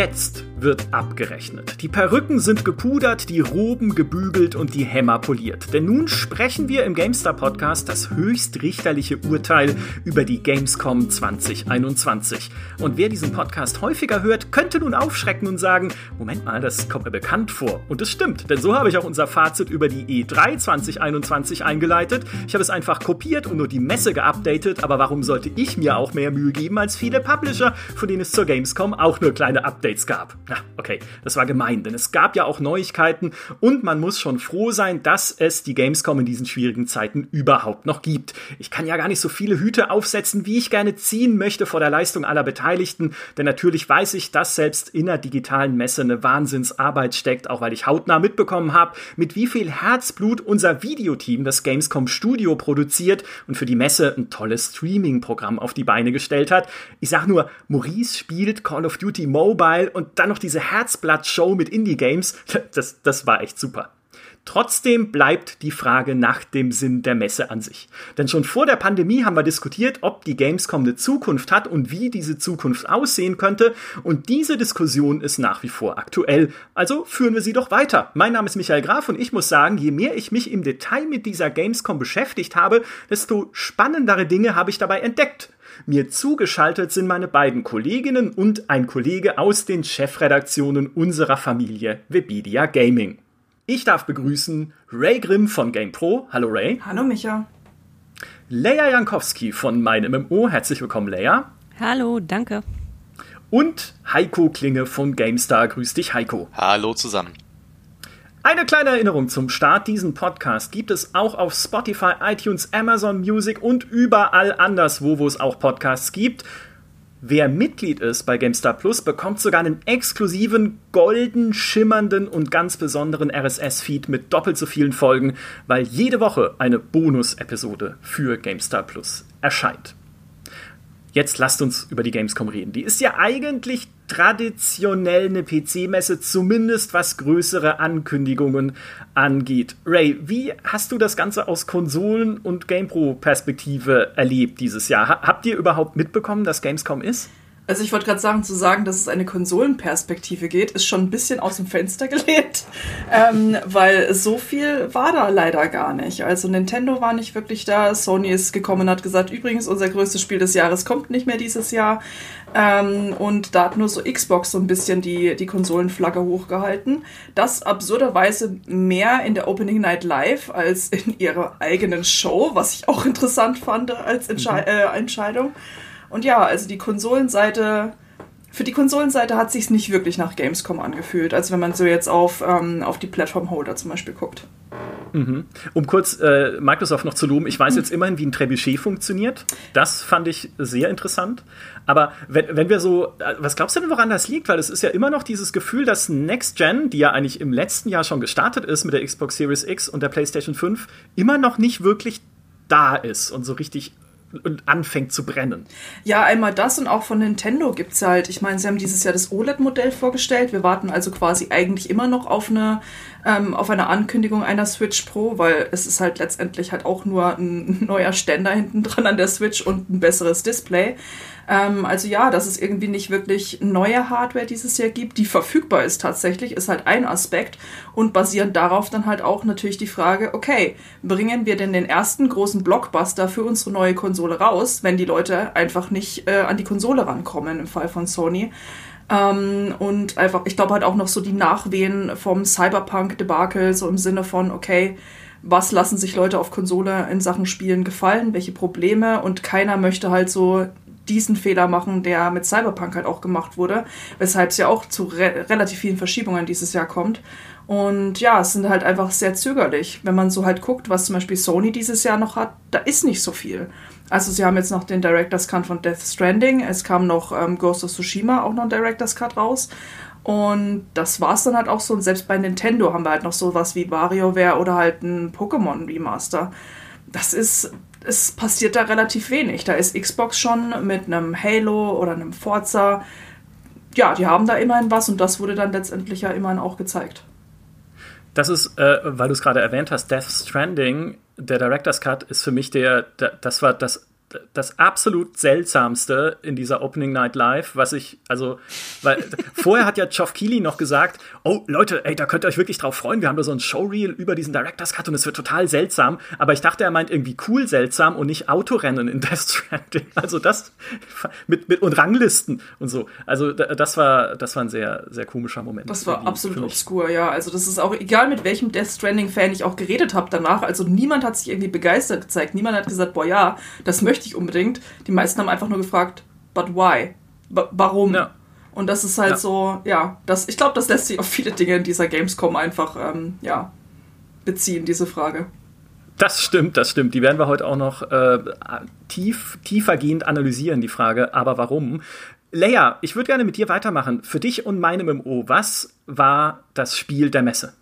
Jetzt wird abgerechnet. Die Perücken sind gepudert, die Roben gebügelt und die Hämmer poliert. Denn nun sprechen wir im GameStar Podcast das höchstrichterliche Urteil über die Gamescom 2021. Und wer diesen Podcast häufiger hört, könnte nun aufschrecken und sagen, Moment mal, das kommt mir bekannt vor. Und es stimmt, denn so habe ich auch unser Fazit über die E3 2021 eingeleitet. Ich habe es einfach kopiert und nur die Messe geupdatet, aber warum sollte ich mir auch mehr Mühe geben als viele Publisher, von denen es zur Gamescom auch nur kleine Updates Updates gab. Na, okay, das war gemein, denn es gab ja auch Neuigkeiten und man muss schon froh sein, dass es die Gamescom in diesen schwierigen Zeiten überhaupt noch gibt. Ich kann ja gar nicht so viele Hüte aufsetzen, wie ich gerne ziehen möchte vor der Leistung aller Beteiligten, denn natürlich weiß ich, dass selbst in der digitalen Messe eine Wahnsinnsarbeit steckt, auch weil ich hautnah mitbekommen habe, mit wie viel Herzblut unser Videoteam das Gamescom Studio produziert und für die Messe ein tolles Streaming-Programm auf die Beine gestellt hat. Ich sag nur, Maurice spielt Call of Duty Mobile und dann noch diese Herzblatt-Show mit Indie-Games. Das, das war echt super. Trotzdem bleibt die Frage nach dem Sinn der Messe an sich. Denn schon vor der Pandemie haben wir diskutiert, ob die Gamescom eine Zukunft hat und wie diese Zukunft aussehen könnte. Und diese Diskussion ist nach wie vor aktuell. Also führen wir sie doch weiter. Mein Name ist Michael Graf und ich muss sagen, je mehr ich mich im Detail mit dieser Gamescom beschäftigt habe, desto spannendere Dinge habe ich dabei entdeckt. Mir zugeschaltet sind meine beiden Kolleginnen und ein Kollege aus den Chefredaktionen unserer Familie Webedia Gaming. Ich darf begrüßen Ray Grimm von GamePro. Hallo Ray. Hallo Micha. Leia Jankowski von Mein MMO. Herzlich willkommen, Leia. Hallo, danke. Und Heiko Klinge von GameStar. Grüß dich, Heiko. Hallo zusammen. Eine kleine Erinnerung zum Start. Diesen Podcast gibt es auch auf Spotify, iTunes, Amazon Music und überall anderswo, wo es auch Podcasts gibt. Wer Mitglied ist bei GameStar Plus, bekommt sogar einen exklusiven, golden, schimmernden und ganz besonderen RSS-Feed mit doppelt so vielen Folgen, weil jede Woche eine Bonus-Episode für GameStar Plus erscheint. Jetzt lasst uns über die Gamescom reden. Die ist ja eigentlich traditionell eine PC-Messe, zumindest was größere Ankündigungen angeht. Ray, wie hast du das Ganze aus Konsolen- und GamePro-Perspektive erlebt dieses Jahr? Habt ihr überhaupt mitbekommen, dass Gamescom ist? Also ich wollte gerade sagen, zu sagen, dass es eine Konsolenperspektive geht, ist schon ein bisschen aus dem Fenster gelehnt, ähm, weil so viel war da leider gar nicht. Also Nintendo war nicht wirklich da, Sony ist gekommen und hat gesagt, übrigens, unser größtes Spiel des Jahres kommt nicht mehr dieses Jahr. Ähm, und da hat nur so Xbox so ein bisschen die, die Konsolenflagge hochgehalten. Das absurderweise mehr in der Opening Night Live als in ihrer eigenen Show, was ich auch interessant fand als Entsche mhm. äh, Entscheidung. Und ja, also die Konsolenseite, für die Konsolenseite hat sich nicht wirklich nach Gamescom angefühlt, als wenn man so jetzt auf, ähm, auf die Plattform-Holder zum Beispiel guckt. Mhm. Um kurz äh, Microsoft noch zu loben, ich weiß jetzt immerhin, wie ein Trebuchet funktioniert. Das fand ich sehr interessant. Aber wenn, wenn wir so, äh, was glaubst du denn, woran das liegt? Weil es ist ja immer noch dieses Gefühl, dass Next Gen, die ja eigentlich im letzten Jahr schon gestartet ist mit der Xbox Series X und der PlayStation 5, immer noch nicht wirklich da ist und so richtig und anfängt zu brennen. Ja, einmal das und auch von Nintendo gibt es halt, ich meine, sie haben dieses Jahr das OLED-Modell vorgestellt. Wir warten also quasi eigentlich immer noch auf eine, ähm, auf eine Ankündigung einer Switch Pro, weil es ist halt letztendlich halt auch nur ein neuer Ständer hinten dran an der Switch und ein besseres Display. Ähm, also ja, dass es irgendwie nicht wirklich neue Hardware dieses Jahr gibt, die verfügbar ist tatsächlich, ist halt ein Aspekt. Und basierend darauf dann halt auch natürlich die Frage, okay, bringen wir denn den ersten großen Blockbuster für unsere neue Konsole raus, wenn die Leute einfach nicht äh, an die Konsole rankommen im Fall von Sony? Ähm, und einfach, ich glaube halt auch noch so die Nachwehen vom Cyberpunk-Debakel, so im Sinne von, okay, was lassen sich Leute auf Konsole in Sachen Spielen gefallen, welche Probleme und keiner möchte halt so diesen Fehler machen, der mit Cyberpunk halt auch gemacht wurde, weshalb es ja auch zu re relativ vielen Verschiebungen dieses Jahr kommt. Und ja, es sind halt einfach sehr zögerlich. Wenn man so halt guckt, was zum Beispiel Sony dieses Jahr noch hat, da ist nicht so viel. Also sie haben jetzt noch den Director's Cut von Death Stranding, es kam noch ähm, Ghost of Tsushima auch noch ein Director's Cut raus. Und das war es dann halt auch so. Und selbst bei Nintendo haben wir halt noch sowas wie WarioWare oder halt ein Pokémon Remaster. Das ist es passiert da relativ wenig. Da ist Xbox schon mit einem Halo oder einem Forza. Ja, die haben da immerhin was und das wurde dann letztendlich ja immerhin auch gezeigt. Das ist, äh, weil du es gerade erwähnt hast, Death Stranding, der Director's Cut ist für mich der, der, das war das das absolut seltsamste in dieser Opening Night Live, was ich, also, weil vorher hat ja Geoff Keighley noch gesagt, oh Leute, ey, da könnt ihr euch wirklich drauf freuen, wir haben da so ein Showreel über diesen Director's Cut und es wird total seltsam, aber ich dachte, er meint irgendwie cool seltsam und nicht Autorennen in Death Stranding. Also das mit, mit und Ranglisten und so. Also das war, das war ein sehr, sehr komischer Moment. Das war absolut obskur, ja. Also das ist auch egal, mit welchem Death Stranding-Fan ich auch geredet habe danach. Also niemand hat sich irgendwie begeistert gezeigt. Niemand hat gesagt, boah ja, das möchte ich unbedingt. Die meisten haben einfach nur gefragt, but why? B warum? Ja. Und das ist halt ja. so, ja, das, ich glaube, das lässt sich auf viele Dinge in dieser Gamescom einfach, ähm, ja, beziehen, diese Frage. Das stimmt, das stimmt. Die werden wir heute auch noch äh, tief, tiefergehend analysieren, die Frage, aber warum? Leia, ich würde gerne mit dir weitermachen. Für dich und meinem MMO, was war das Spiel der Messe?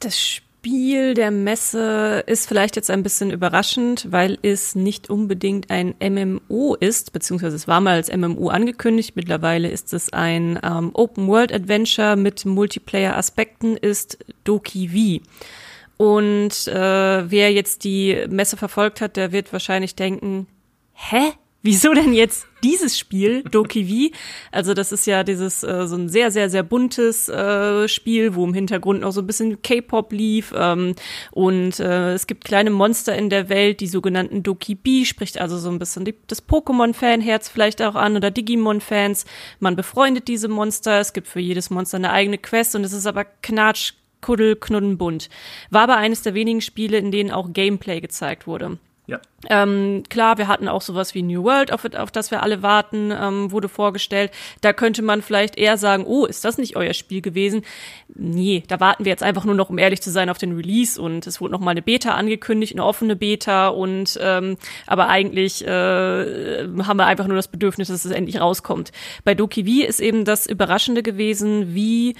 Das Spiel Spiel der Messe ist vielleicht jetzt ein bisschen überraschend, weil es nicht unbedingt ein MMO ist, beziehungsweise es war mal als MMO angekündigt. Mittlerweile ist es ein ähm, Open-World-Adventure mit Multiplayer-Aspekten, ist Doki V. Und äh, wer jetzt die Messe verfolgt hat, der wird wahrscheinlich denken, hä? Wieso denn jetzt dieses Spiel, Doki V? Also das ist ja dieses äh, so ein sehr, sehr, sehr buntes äh, Spiel, wo im Hintergrund noch so ein bisschen K-Pop lief. Ähm, und äh, es gibt kleine Monster in der Welt, die sogenannten Doki B, spricht also so ein bisschen die, das Pokémon-Fanherz vielleicht auch an oder Digimon-Fans. Man befreundet diese Monster. Es gibt für jedes Monster eine eigene Quest und es ist aber knatsch, kuddel, knudden, bunt. War aber eines der wenigen Spiele, in denen auch Gameplay gezeigt wurde. Ja. Ähm, klar, wir hatten auch sowas wie New World, auf, auf das wir alle warten, ähm, wurde vorgestellt. Da könnte man vielleicht eher sagen, oh, ist das nicht euer Spiel gewesen? Nee, da warten wir jetzt einfach nur noch, um ehrlich zu sein, auf den Release und es wurde noch mal eine Beta angekündigt, eine offene Beta und ähm, aber eigentlich äh, haben wir einfach nur das Bedürfnis, dass es endlich rauskommt. Bei Doki V ist eben das Überraschende gewesen, wie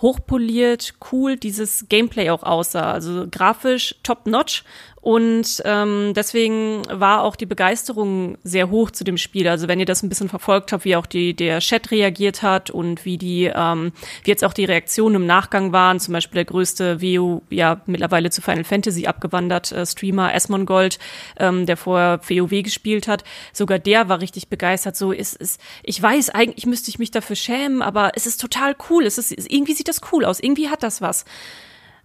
hochpoliert, cool dieses Gameplay auch aussah. Also grafisch top-notch und ähm, deswegen war auch die Begeisterung sehr hoch zu dem Spiel. Also wenn ihr das ein bisschen verfolgt habt, wie auch die, der Chat reagiert hat und wie die, ähm, wie jetzt auch die Reaktionen im Nachgang waren, zum Beispiel der größte WoW, ja mittlerweile zu Final Fantasy abgewandert, äh, Streamer Esmongold, ähm, der vorher WoW gespielt hat, sogar der war richtig begeistert. So ist es, ich weiß, eigentlich müsste ich mich dafür schämen, aber es ist total cool. Es ist, irgendwie sieht das cool aus, irgendwie hat das was.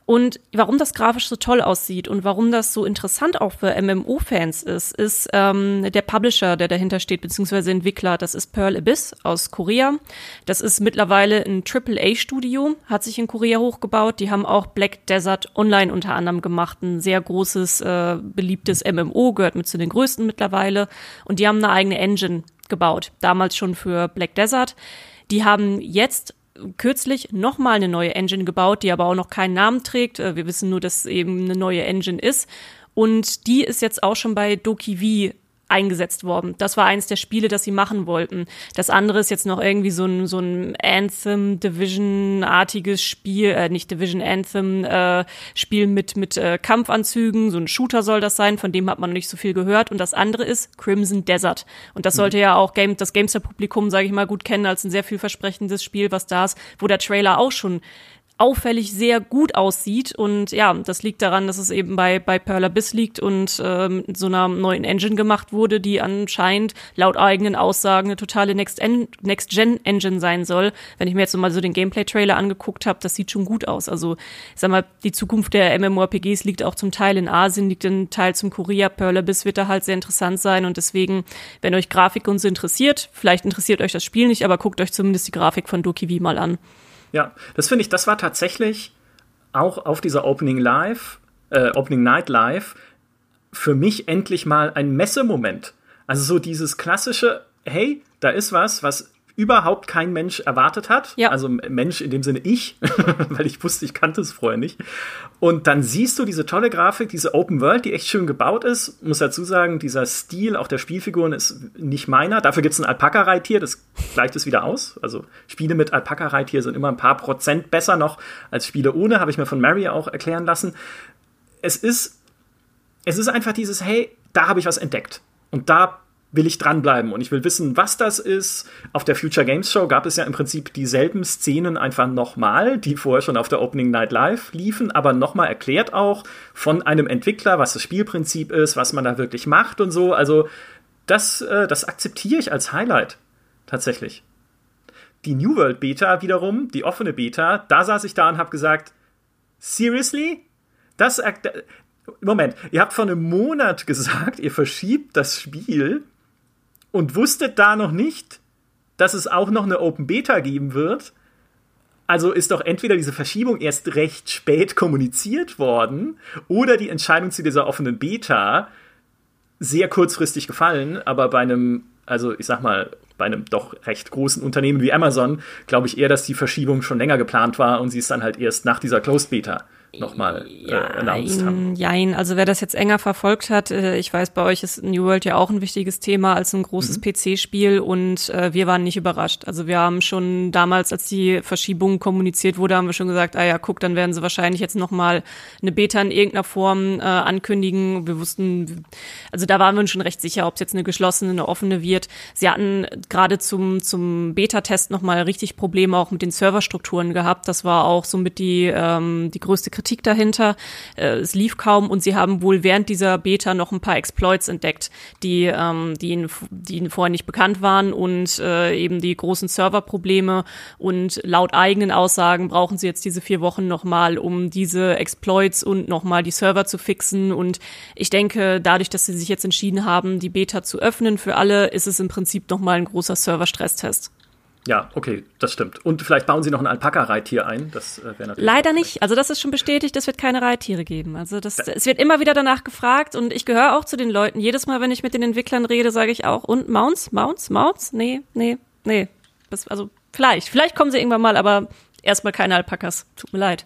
Und warum das grafisch so toll aussieht und warum das so interessant auch für MMO-Fans ist, ist ähm, der Publisher, der dahinter steht, beziehungsweise Entwickler. Das ist Pearl Abyss aus Korea. Das ist mittlerweile ein AAA-Studio, hat sich in Korea hochgebaut. Die haben auch Black Desert Online unter anderem gemacht. Ein sehr großes, äh, beliebtes MMO, gehört mit zu den größten mittlerweile. Und die haben eine eigene Engine gebaut. Damals schon für Black Desert. Die haben jetzt kürzlich nochmal eine neue Engine gebaut, die aber auch noch keinen Namen trägt. Äh, wir wissen nur, dass es eben eine neue Engine ist. Und die ist jetzt auch schon bei Doki V eingesetzt worden. Das war eines der Spiele, das sie machen wollten. Das andere ist jetzt noch irgendwie so ein, so ein Anthem Division-artiges Spiel, äh, nicht Division Anthem, äh, Spiel mit, mit äh, Kampfanzügen. So ein Shooter soll das sein, von dem hat man noch nicht so viel gehört. Und das andere ist Crimson Desert. Und das mhm. sollte mhm. ja auch Game, das Gamester-Publikum, sage ich mal, gut kennen als ein sehr vielversprechendes Spiel, was da ist, wo der Trailer auch schon auffällig sehr gut aussieht. Und ja, das liegt daran, dass es eben bei, bei Pearl Abyss liegt und ähm, so einer neuen Engine gemacht wurde, die anscheinend laut eigenen Aussagen eine totale Next-Gen-Engine sein soll. Wenn ich mir jetzt mal so den Gameplay-Trailer angeguckt habe, das sieht schon gut aus. Also, ich sag mal, die Zukunft der MMORPGs liegt auch zum Teil in Asien, liegt ein Teil zum Korea. Pearl Abyss wird da halt sehr interessant sein und deswegen, wenn euch Grafik uns interessiert, vielleicht interessiert euch das Spiel nicht, aber guckt euch zumindest die Grafik von Doki V mal an. Ja, das finde ich, das war tatsächlich auch auf dieser Opening Live, äh, Opening Night Live, für mich endlich mal ein Messemoment. Also so dieses klassische, hey, da ist was, was überhaupt kein Mensch erwartet hat. Ja. Also Mensch in dem Sinne ich, weil ich wusste, ich kannte es vorher nicht. Und dann siehst du diese tolle Grafik, diese Open World, die echt schön gebaut ist. Muss dazu sagen, dieser Stil auch der Spielfiguren ist nicht meiner. Dafür gibt es ein Alpaka-Reittier, das gleicht es wieder aus. Also Spiele mit Alpaka-Reittier sind immer ein paar Prozent besser noch als Spiele ohne, habe ich mir von Mary auch erklären lassen. Es ist, es ist einfach dieses, hey, da habe ich was entdeckt. Und da will ich dranbleiben und ich will wissen, was das ist. Auf der Future Games Show gab es ja im Prinzip dieselben Szenen einfach nochmal, die vorher schon auf der Opening Night Live liefen, aber nochmal erklärt auch von einem Entwickler, was das Spielprinzip ist, was man da wirklich macht und so. Also das, äh, das akzeptiere ich als Highlight tatsächlich. Die New World Beta wiederum, die offene Beta, da saß ich da und habe gesagt, seriously? Das, Moment, ihr habt vor einem Monat gesagt, ihr verschiebt das Spiel und wusstet da noch nicht, dass es auch noch eine Open Beta geben wird. Also ist doch entweder diese Verschiebung erst recht spät kommuniziert worden oder die Entscheidung zu dieser offenen Beta sehr kurzfristig gefallen, aber bei einem, also ich sag mal, bei einem doch recht großen Unternehmen wie Amazon glaube ich eher, dass die Verschiebung schon länger geplant war und sie es dann halt erst nach dieser Closed Beta nochmal äh, announced haben. Jein, also wer das jetzt enger verfolgt hat, äh, ich weiß, bei euch ist New World ja auch ein wichtiges Thema als ein großes mhm. PC-Spiel und äh, wir waren nicht überrascht. Also wir haben schon damals, als die Verschiebung kommuniziert wurde, haben wir schon gesagt, ah ja, guck, dann werden sie wahrscheinlich jetzt nochmal eine Beta in irgendeiner Form äh, ankündigen. Wir wussten, also da waren wir uns schon recht sicher, ob es jetzt eine geschlossene, eine offene wird. Sie hatten gerade zum, zum Beta-Test nochmal richtig Probleme auch mit den Serverstrukturen gehabt. Das war auch somit die, ähm, die größte Kritik dahinter. Äh, es lief kaum und sie haben wohl während dieser Beta noch ein paar Exploits entdeckt, die, ähm, die, ihnen, die ihnen vorher nicht bekannt waren und äh, eben die großen Serverprobleme. Und laut eigenen Aussagen brauchen sie jetzt diese vier Wochen nochmal, um diese Exploits und nochmal die Server zu fixen. Und ich denke, dadurch, dass sie sich jetzt entschieden haben, die Beta zu öffnen für alle, ist es im Prinzip nochmal ein großer Server-Stresstest. Ja, okay, das stimmt. Und vielleicht bauen sie noch ein Alpaka-Reittier ein. Das äh, wäre natürlich. Leider nicht. Also das ist schon bestätigt, es wird keine Reittiere geben. Also das, es wird immer wieder danach gefragt und ich gehöre auch zu den Leuten. Jedes Mal, wenn ich mit den Entwicklern rede, sage ich auch, und Mounts, Mounts, Mounts? Nee, nee, nee. Das, also vielleicht, vielleicht kommen sie irgendwann mal, aber erstmal keine Alpakas. Tut mir leid.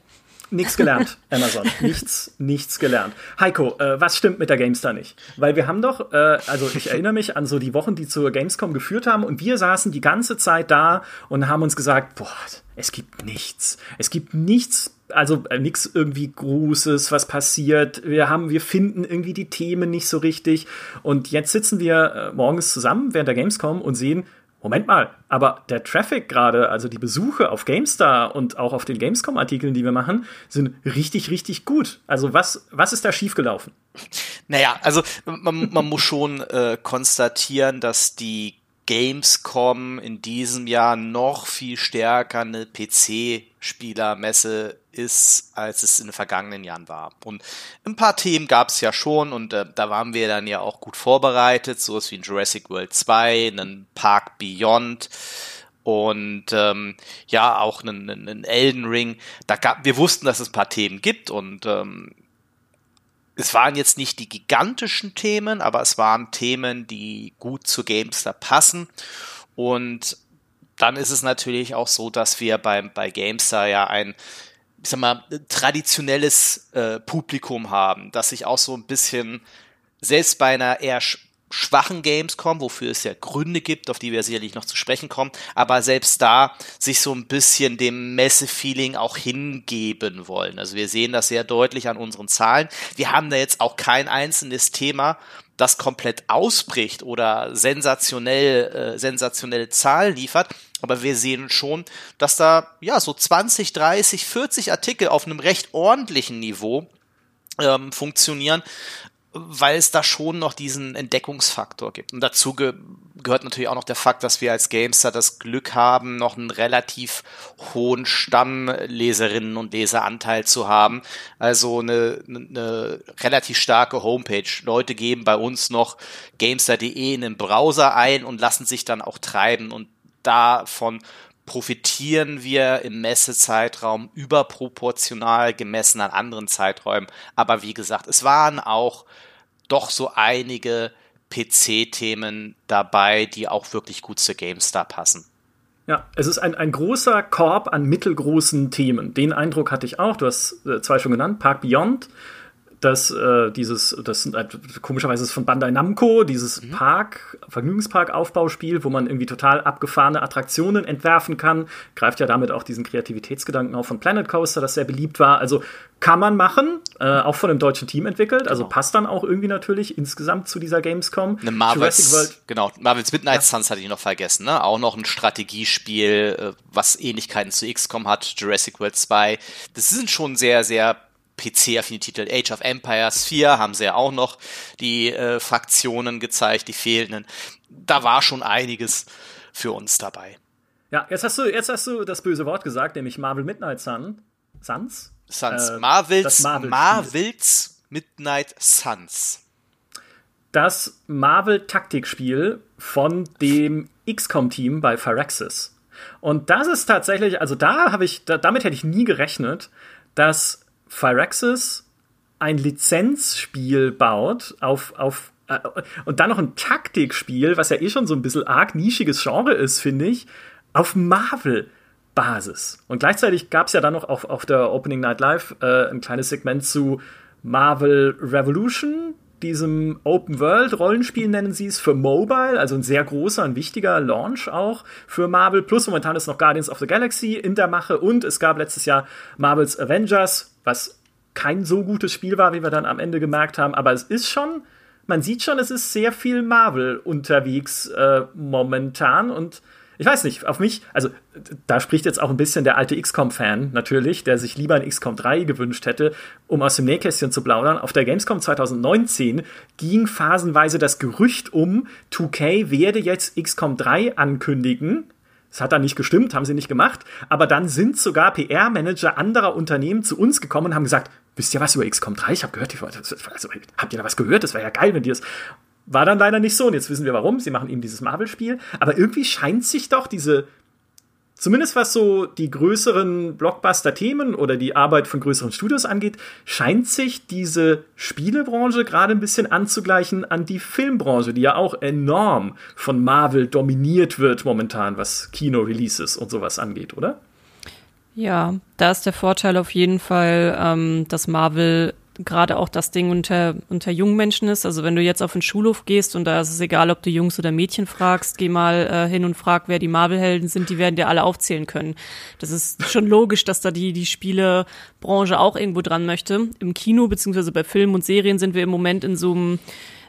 Nichts gelernt, Amazon. nichts, nichts gelernt. Heiko, äh, was stimmt mit der GameStar nicht? Weil wir haben doch, äh, also ich erinnere mich an so die Wochen, die zur Gamescom geführt haben und wir saßen die ganze Zeit da und haben uns gesagt, boah, es gibt nichts. Es gibt nichts, also äh, nichts irgendwie Großes, was passiert. Wir haben, wir finden irgendwie die Themen nicht so richtig. Und jetzt sitzen wir äh, morgens zusammen während der Gamescom und sehen, Moment mal, aber der Traffic gerade, also die Besuche auf GameStar und auch auf den Gamescom-Artikeln, die wir machen, sind richtig, richtig gut. Also was, was ist da schiefgelaufen? Naja, also man, man muss schon äh, konstatieren, dass die Gamescom in diesem Jahr noch viel stärker eine PC-Spielermesse ist, als es in den vergangenen Jahren war. Und ein paar Themen gab es ja schon und äh, da waren wir dann ja auch gut vorbereitet, so wie in Jurassic World 2, einen Park Beyond und ähm, ja auch einen, einen Elden Ring. Da gab, wir wussten, dass es ein paar Themen gibt und ähm, es waren jetzt nicht die gigantischen Themen, aber es waren Themen, die gut zu GameStar passen. Und dann ist es natürlich auch so, dass wir beim, bei GameStar ja ein, ich sag mal, traditionelles äh, Publikum haben, das sich auch so ein bisschen selbst bei einer eher schwachen Gamescom, wofür es ja Gründe gibt, auf die wir sicherlich noch zu sprechen kommen, aber selbst da sich so ein bisschen dem Messe-Feeling auch hingeben wollen. Also wir sehen das sehr deutlich an unseren Zahlen. Wir haben da jetzt auch kein einzelnes Thema, das komplett ausbricht oder sensationell, äh, sensationelle Zahlen liefert. Aber wir sehen schon, dass da ja so 20, 30, 40 Artikel auf einem recht ordentlichen Niveau ähm, funktionieren, weil es da schon noch diesen Entdeckungsfaktor gibt. Und dazu ge gehört natürlich auch noch der Fakt, dass wir als Gamester das Glück haben, noch einen relativ hohen Stammleserinnen und Leseranteil zu haben. Also eine, eine relativ starke Homepage. Leute geben bei uns noch gamester.de in den Browser ein und lassen sich dann auch treiben und davon profitieren wir im Messezeitraum überproportional gemessen an anderen Zeiträumen. Aber wie gesagt, es waren auch doch so einige PC-Themen dabei, die auch wirklich gut zu GameStar passen. Ja, es ist ein, ein großer Korb an mittelgroßen Themen. Den Eindruck hatte ich auch. Du hast äh, zwei schon genannt. Park Beyond, dass äh, dieses, das äh, komischerweise ist von Bandai Namco, dieses mhm. Park, Vergnügungspark-Aufbauspiel, wo man irgendwie total abgefahrene Attraktionen entwerfen kann, greift ja damit auch diesen Kreativitätsgedanken auf von Planet Coaster, das sehr beliebt war. Also kann man machen, äh, auch von einem deutschen Team entwickelt, also genau. passt dann auch irgendwie natürlich insgesamt zu dieser Gamescom. Eine Marvels, genau, Marvels Midnight ja. Suns hatte ich noch vergessen, ne? Auch noch ein Strategiespiel, äh, was Ähnlichkeiten zu XCOM hat, Jurassic World 2. Das sind schon sehr, sehr PC-affine Titel. Age of Empires 4 haben sie ja auch noch die äh, Fraktionen gezeigt, die fehlenden. Da war schon einiges für uns dabei. Ja, jetzt hast du, jetzt hast du das böse Wort gesagt, nämlich Marvel Midnight Sun. Suns? Suns. Äh, Marvels, Marvel Marvels Midnight Suns. Das Marvel-Taktikspiel von dem XCOM-Team bei Phyrexis. Und das ist tatsächlich, also da habe ich, da, damit hätte ich nie gerechnet, dass Phyrexis ein Lizenzspiel baut auf, auf äh, und dann noch ein Taktikspiel, was ja eh schon so ein bisschen arg nischiges Genre ist, finde ich, auf Marvel-Basis. Und gleichzeitig gab es ja dann noch auf, auf der Opening Night Live äh, ein kleines Segment zu Marvel Revolution, diesem Open World Rollenspiel nennen sie es für Mobile, also ein sehr großer, ein wichtiger Launch auch für Marvel. Plus momentan ist noch Guardians of the Galaxy in der Mache und es gab letztes Jahr Marvels Avengers, was kein so gutes Spiel war, wie wir dann am Ende gemerkt haben, aber es ist schon, man sieht schon, es ist sehr viel Marvel unterwegs äh, momentan und ich weiß nicht, auf mich, also da spricht jetzt auch ein bisschen der alte XCOM-Fan natürlich, der sich lieber ein XCOM 3 gewünscht hätte, um aus dem Nähkästchen zu plaudern. Auf der Gamescom 2019 ging phasenweise das Gerücht um, 2K werde jetzt XCOM 3 ankündigen. Das hat dann nicht gestimmt, haben sie nicht gemacht. Aber dann sind sogar PR-Manager anderer Unternehmen zu uns gekommen und haben gesagt, wisst ihr was über XCOM 3? Ich habe gehört, also, habt ihr da was gehört? Das wäre ja geil, wenn die es. War dann leider nicht so und jetzt wissen wir warum. Sie machen eben dieses Marvel-Spiel. Aber irgendwie scheint sich doch diese, zumindest was so die größeren Blockbuster-Themen oder die Arbeit von größeren Studios angeht, scheint sich diese Spielebranche gerade ein bisschen anzugleichen an die Filmbranche, die ja auch enorm von Marvel dominiert wird momentan, was Kino-Releases und sowas angeht, oder? Ja, da ist der Vorteil auf jeden Fall, ähm, dass Marvel gerade auch das Ding unter, unter jungen Menschen ist. Also wenn du jetzt auf den Schulhof gehst und da ist es egal, ob du Jungs oder Mädchen fragst, geh mal äh, hin und frag, wer die Marvel-Helden sind, die werden dir alle aufzählen können. Das ist schon logisch, dass da die, die Spielebranche auch irgendwo dran möchte. Im Kino beziehungsweise bei Filmen und Serien sind wir im Moment in so einem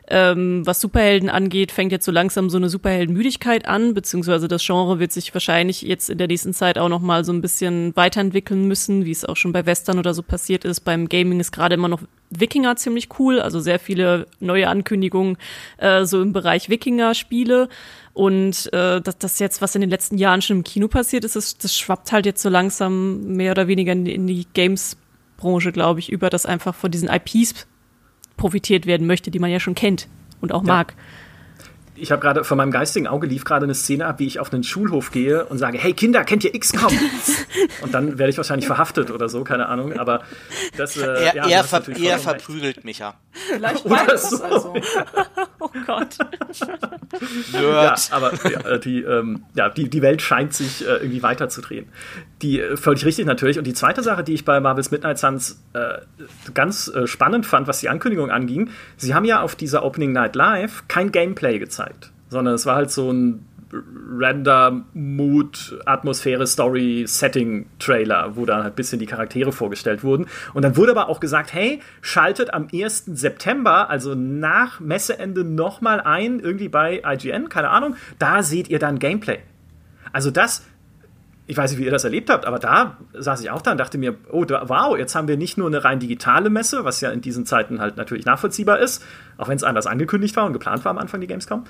ähm, was Superhelden angeht, fängt jetzt so langsam so eine Superheldenmüdigkeit an, beziehungsweise das Genre wird sich wahrscheinlich jetzt in der nächsten Zeit auch noch mal so ein bisschen weiterentwickeln müssen, wie es auch schon bei Western oder so passiert ist. Beim Gaming ist gerade immer noch Wikinger ziemlich cool, also sehr viele neue Ankündigungen äh, so im Bereich Wikinger-Spiele. Und äh, das, das jetzt, was in den letzten Jahren schon im Kino passiert ist, das, das schwappt halt jetzt so langsam mehr oder weniger in, in die Games-Branche, glaube ich, über, dass einfach von diesen IPs profitiert werden möchte, die man ja schon kennt und auch ja. mag ich habe gerade vor meinem geistigen Auge lief gerade eine Szene ab, wie ich auf einen Schulhof gehe und sage, hey Kinder, kennt ihr XCOM? und dann werde ich wahrscheinlich verhaftet oder so, keine Ahnung. Aber das, äh, er, ja, er, das ver er verprügelt mich ja. Vielleicht oder so. Also. oh Gott. ja, aber ja, die, ähm, ja, die, die Welt scheint sich äh, irgendwie weiterzudrehen. Die äh, völlig richtig natürlich. Und die zweite Sache, die ich bei Marvel's Midnight Suns äh, ganz äh, spannend fand, was die Ankündigung anging, sie haben ja auf dieser Opening Night Live kein Gameplay gezeigt, sondern es war halt so ein Render, Mood, Atmosphäre, Story, Setting Trailer, wo dann halt ein bisschen die Charaktere vorgestellt wurden. Und dann wurde aber auch gesagt, hey, schaltet am 1. September, also nach Messeende, nochmal ein, irgendwie bei IGN, keine Ahnung, da seht ihr dann Gameplay. Also das ich weiß nicht, wie ihr das erlebt habt, aber da saß ich auch da und dachte mir, oh, wow, jetzt haben wir nicht nur eine rein digitale Messe, was ja in diesen Zeiten halt natürlich nachvollziehbar ist, auch wenn es anders angekündigt war und geplant war am Anfang die Gamescom,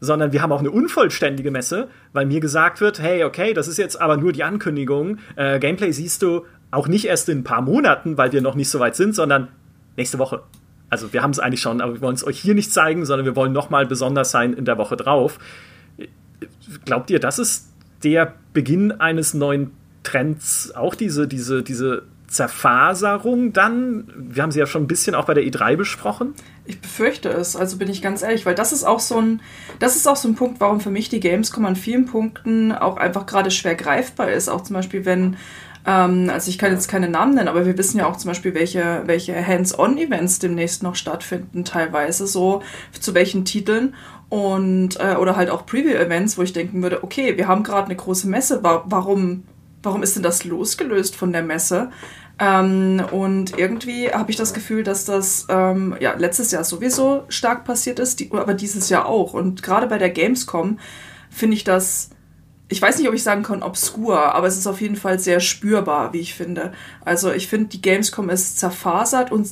sondern wir haben auch eine unvollständige Messe, weil mir gesagt wird, hey, okay, das ist jetzt aber nur die Ankündigung, äh, Gameplay siehst du auch nicht erst in ein paar Monaten, weil wir noch nicht so weit sind, sondern nächste Woche. Also wir haben es eigentlich schon, aber wir wollen es euch hier nicht zeigen, sondern wir wollen nochmal besonders sein in der Woche drauf. Glaubt ihr, das ist der Beginn eines neuen Trends, auch diese, diese, diese Zerfaserung dann? Wir haben sie ja schon ein bisschen auch bei der E3 besprochen. Ich befürchte es, also bin ich ganz ehrlich, weil das ist auch so ein, das ist auch so ein Punkt, warum für mich die Gamescom an vielen Punkten auch einfach gerade schwer greifbar ist. Auch zum Beispiel, wenn Ähm, also ich kann jetzt keine Namen nennen, aber wir wissen ja auch zum Beispiel, welche, welche Hands-on-Events demnächst noch stattfinden, teilweise so, zu welchen Titeln und äh, oder halt auch Preview-Events, wo ich denken würde, okay, wir haben gerade eine große Messe, wa warum, warum ist denn das losgelöst von der Messe? Ähm, und irgendwie habe ich das Gefühl, dass das ähm, ja letztes Jahr sowieso stark passiert ist, die, aber dieses Jahr auch. Und gerade bei der Gamescom finde ich das ich weiß nicht, ob ich sagen kann obskur, aber es ist auf jeden Fall sehr spürbar, wie ich finde. Also ich finde, die Gamescom ist zerfasert und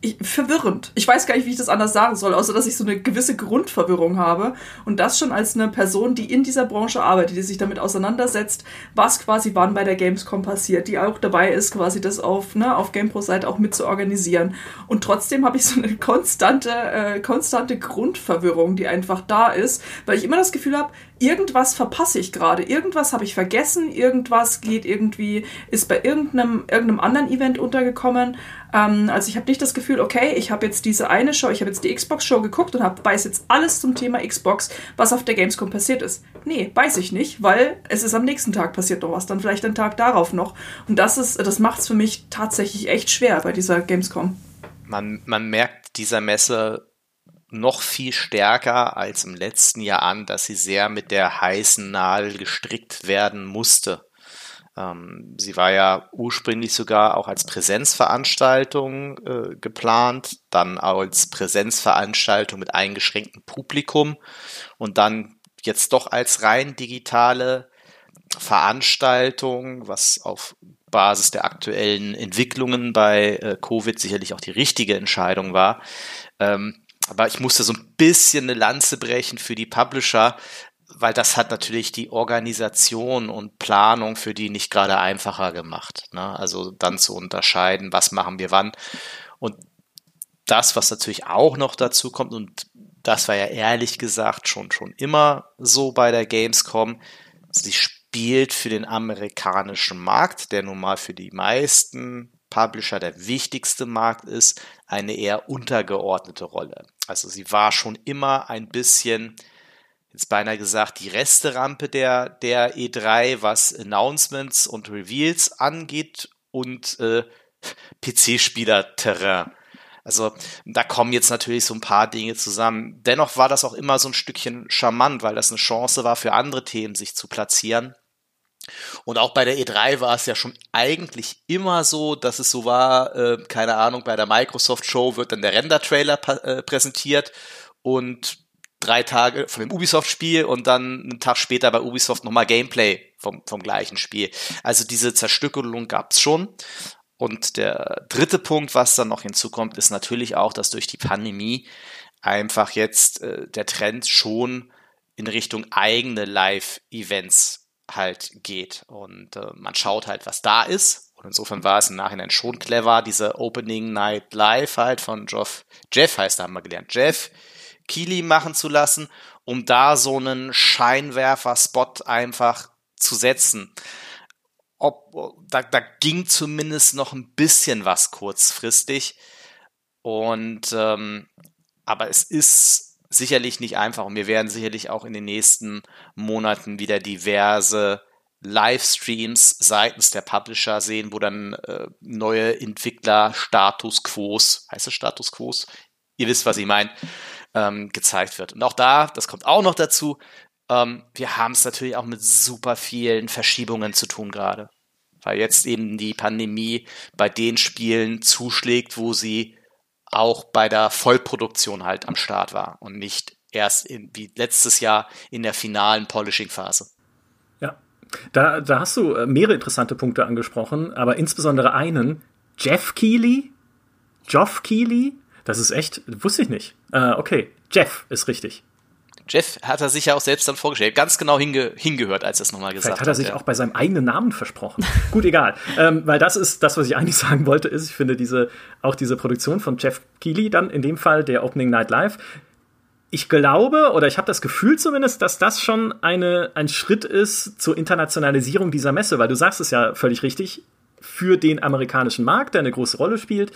ich, verwirrend. Ich weiß gar nicht, wie ich das anders sagen soll, außer dass ich so eine gewisse Grundverwirrung habe. Und das schon als eine Person, die in dieser Branche arbeitet, die sich damit auseinandersetzt, was quasi wann bei der Gamescom passiert, die auch dabei ist, quasi das auf, ne, auf GamePro-Seite auch mit zu organisieren. Und trotzdem habe ich so eine konstante, äh, konstante Grundverwirrung, die einfach da ist, weil ich immer das Gefühl habe, irgendwas verpasse ich gerade, irgendwas habe ich vergessen, irgendwas geht irgendwie, ist bei irgendeinem, irgendeinem anderen Event untergekommen. Ähm, also ich habe nicht das Gefühl, okay, ich habe jetzt diese eine Show, ich habe jetzt die Xbox-Show geguckt und hab, weiß jetzt alles zum Thema Xbox, was auf der Gamescom passiert ist. Nee, weiß ich nicht, weil es ist am nächsten Tag passiert noch was, dann vielleicht den Tag darauf noch. Und das ist, das macht es für mich tatsächlich echt schwer bei dieser Gamescom. Man, man merkt dieser Messe noch viel stärker als im letzten Jahr an, dass sie sehr mit der heißen Nadel gestrickt werden musste. Ähm, sie war ja ursprünglich sogar auch als Präsenzveranstaltung äh, geplant, dann als Präsenzveranstaltung mit eingeschränktem Publikum und dann jetzt doch als rein digitale Veranstaltung, was auf Basis der aktuellen Entwicklungen bei äh, Covid sicherlich auch die richtige Entscheidung war. Ähm, aber ich musste so ein bisschen eine Lanze brechen für die Publisher, weil das hat natürlich die Organisation und Planung für die nicht gerade einfacher gemacht. Ne? Also dann zu unterscheiden, was machen wir wann. Und das, was natürlich auch noch dazu kommt, und das war ja ehrlich gesagt schon, schon immer so bei der Gamescom, sie spielt für den amerikanischen Markt, der nun mal für die meisten Publisher der wichtigste Markt ist, eine eher untergeordnete Rolle. Also sie war schon immer ein bisschen jetzt beinahe gesagt, die Resterampe der, der E3, was Announcements und Reveals angeht und äh, PC-Spieler-Terrain. Also da kommen jetzt natürlich so ein paar Dinge zusammen. Dennoch war das auch immer so ein Stückchen charmant, weil das eine Chance war für andere Themen, sich zu platzieren. Und auch bei der E3 war es ja schon eigentlich immer so, dass es so war, äh, keine Ahnung, bei der Microsoft Show wird dann der Render-Trailer äh, präsentiert und drei Tage von dem Ubisoft-Spiel und dann einen Tag später bei Ubisoft nochmal Gameplay vom, vom gleichen Spiel. Also diese Zerstückelung gab's schon. Und der dritte Punkt, was dann noch hinzukommt, ist natürlich auch, dass durch die Pandemie einfach jetzt äh, der Trend schon in Richtung eigene Live-Events halt geht. Und äh, man schaut halt, was da ist. Und insofern war es im Nachhinein schon clever, diese Opening Night Live halt von Jeff, Jeff heißt, da haben wir gelernt, Jeff, Kili machen zu lassen, um da so einen Scheinwerfer-Spot einfach zu setzen. Ob, da, da ging zumindest noch ein bisschen was kurzfristig. Und ähm, aber es ist sicherlich nicht einfach und wir werden sicherlich auch in den nächsten Monaten wieder diverse Livestreams seitens der Publisher sehen, wo dann äh, neue Entwickler Status Quos, heißt es Status Quos? Ihr wisst, was ich meine, ähm, gezeigt wird. Und auch da, das kommt auch noch dazu, ähm, wir haben es natürlich auch mit super vielen Verschiebungen zu tun gerade. Weil jetzt eben die Pandemie bei den Spielen zuschlägt, wo sie auch bei der Vollproduktion halt am Start war und nicht erst in, wie letztes Jahr in der finalen Polishing-Phase. Ja, da, da hast du äh, mehrere interessante Punkte angesprochen, aber insbesondere einen, Jeff Keighley, Geoff Keighley, das ist echt, wusste ich nicht. Äh, okay, Jeff ist richtig. Jeff hat er sich ja auch selbst dann vorgestellt, ganz genau hinge hingehört, als er es nochmal gesagt hat. Hat er sich ja. auch bei seinem eigenen Namen versprochen. Gut, egal. Ähm, weil das ist das, was ich eigentlich sagen wollte, ist, ich finde diese, auch diese Produktion von Jeff Keighley dann in dem Fall der Opening Night Live, ich glaube oder ich habe das Gefühl zumindest, dass das schon eine, ein Schritt ist zur Internationalisierung dieser Messe, weil du sagst es ja völlig richtig, für den amerikanischen Markt, der eine große Rolle spielt,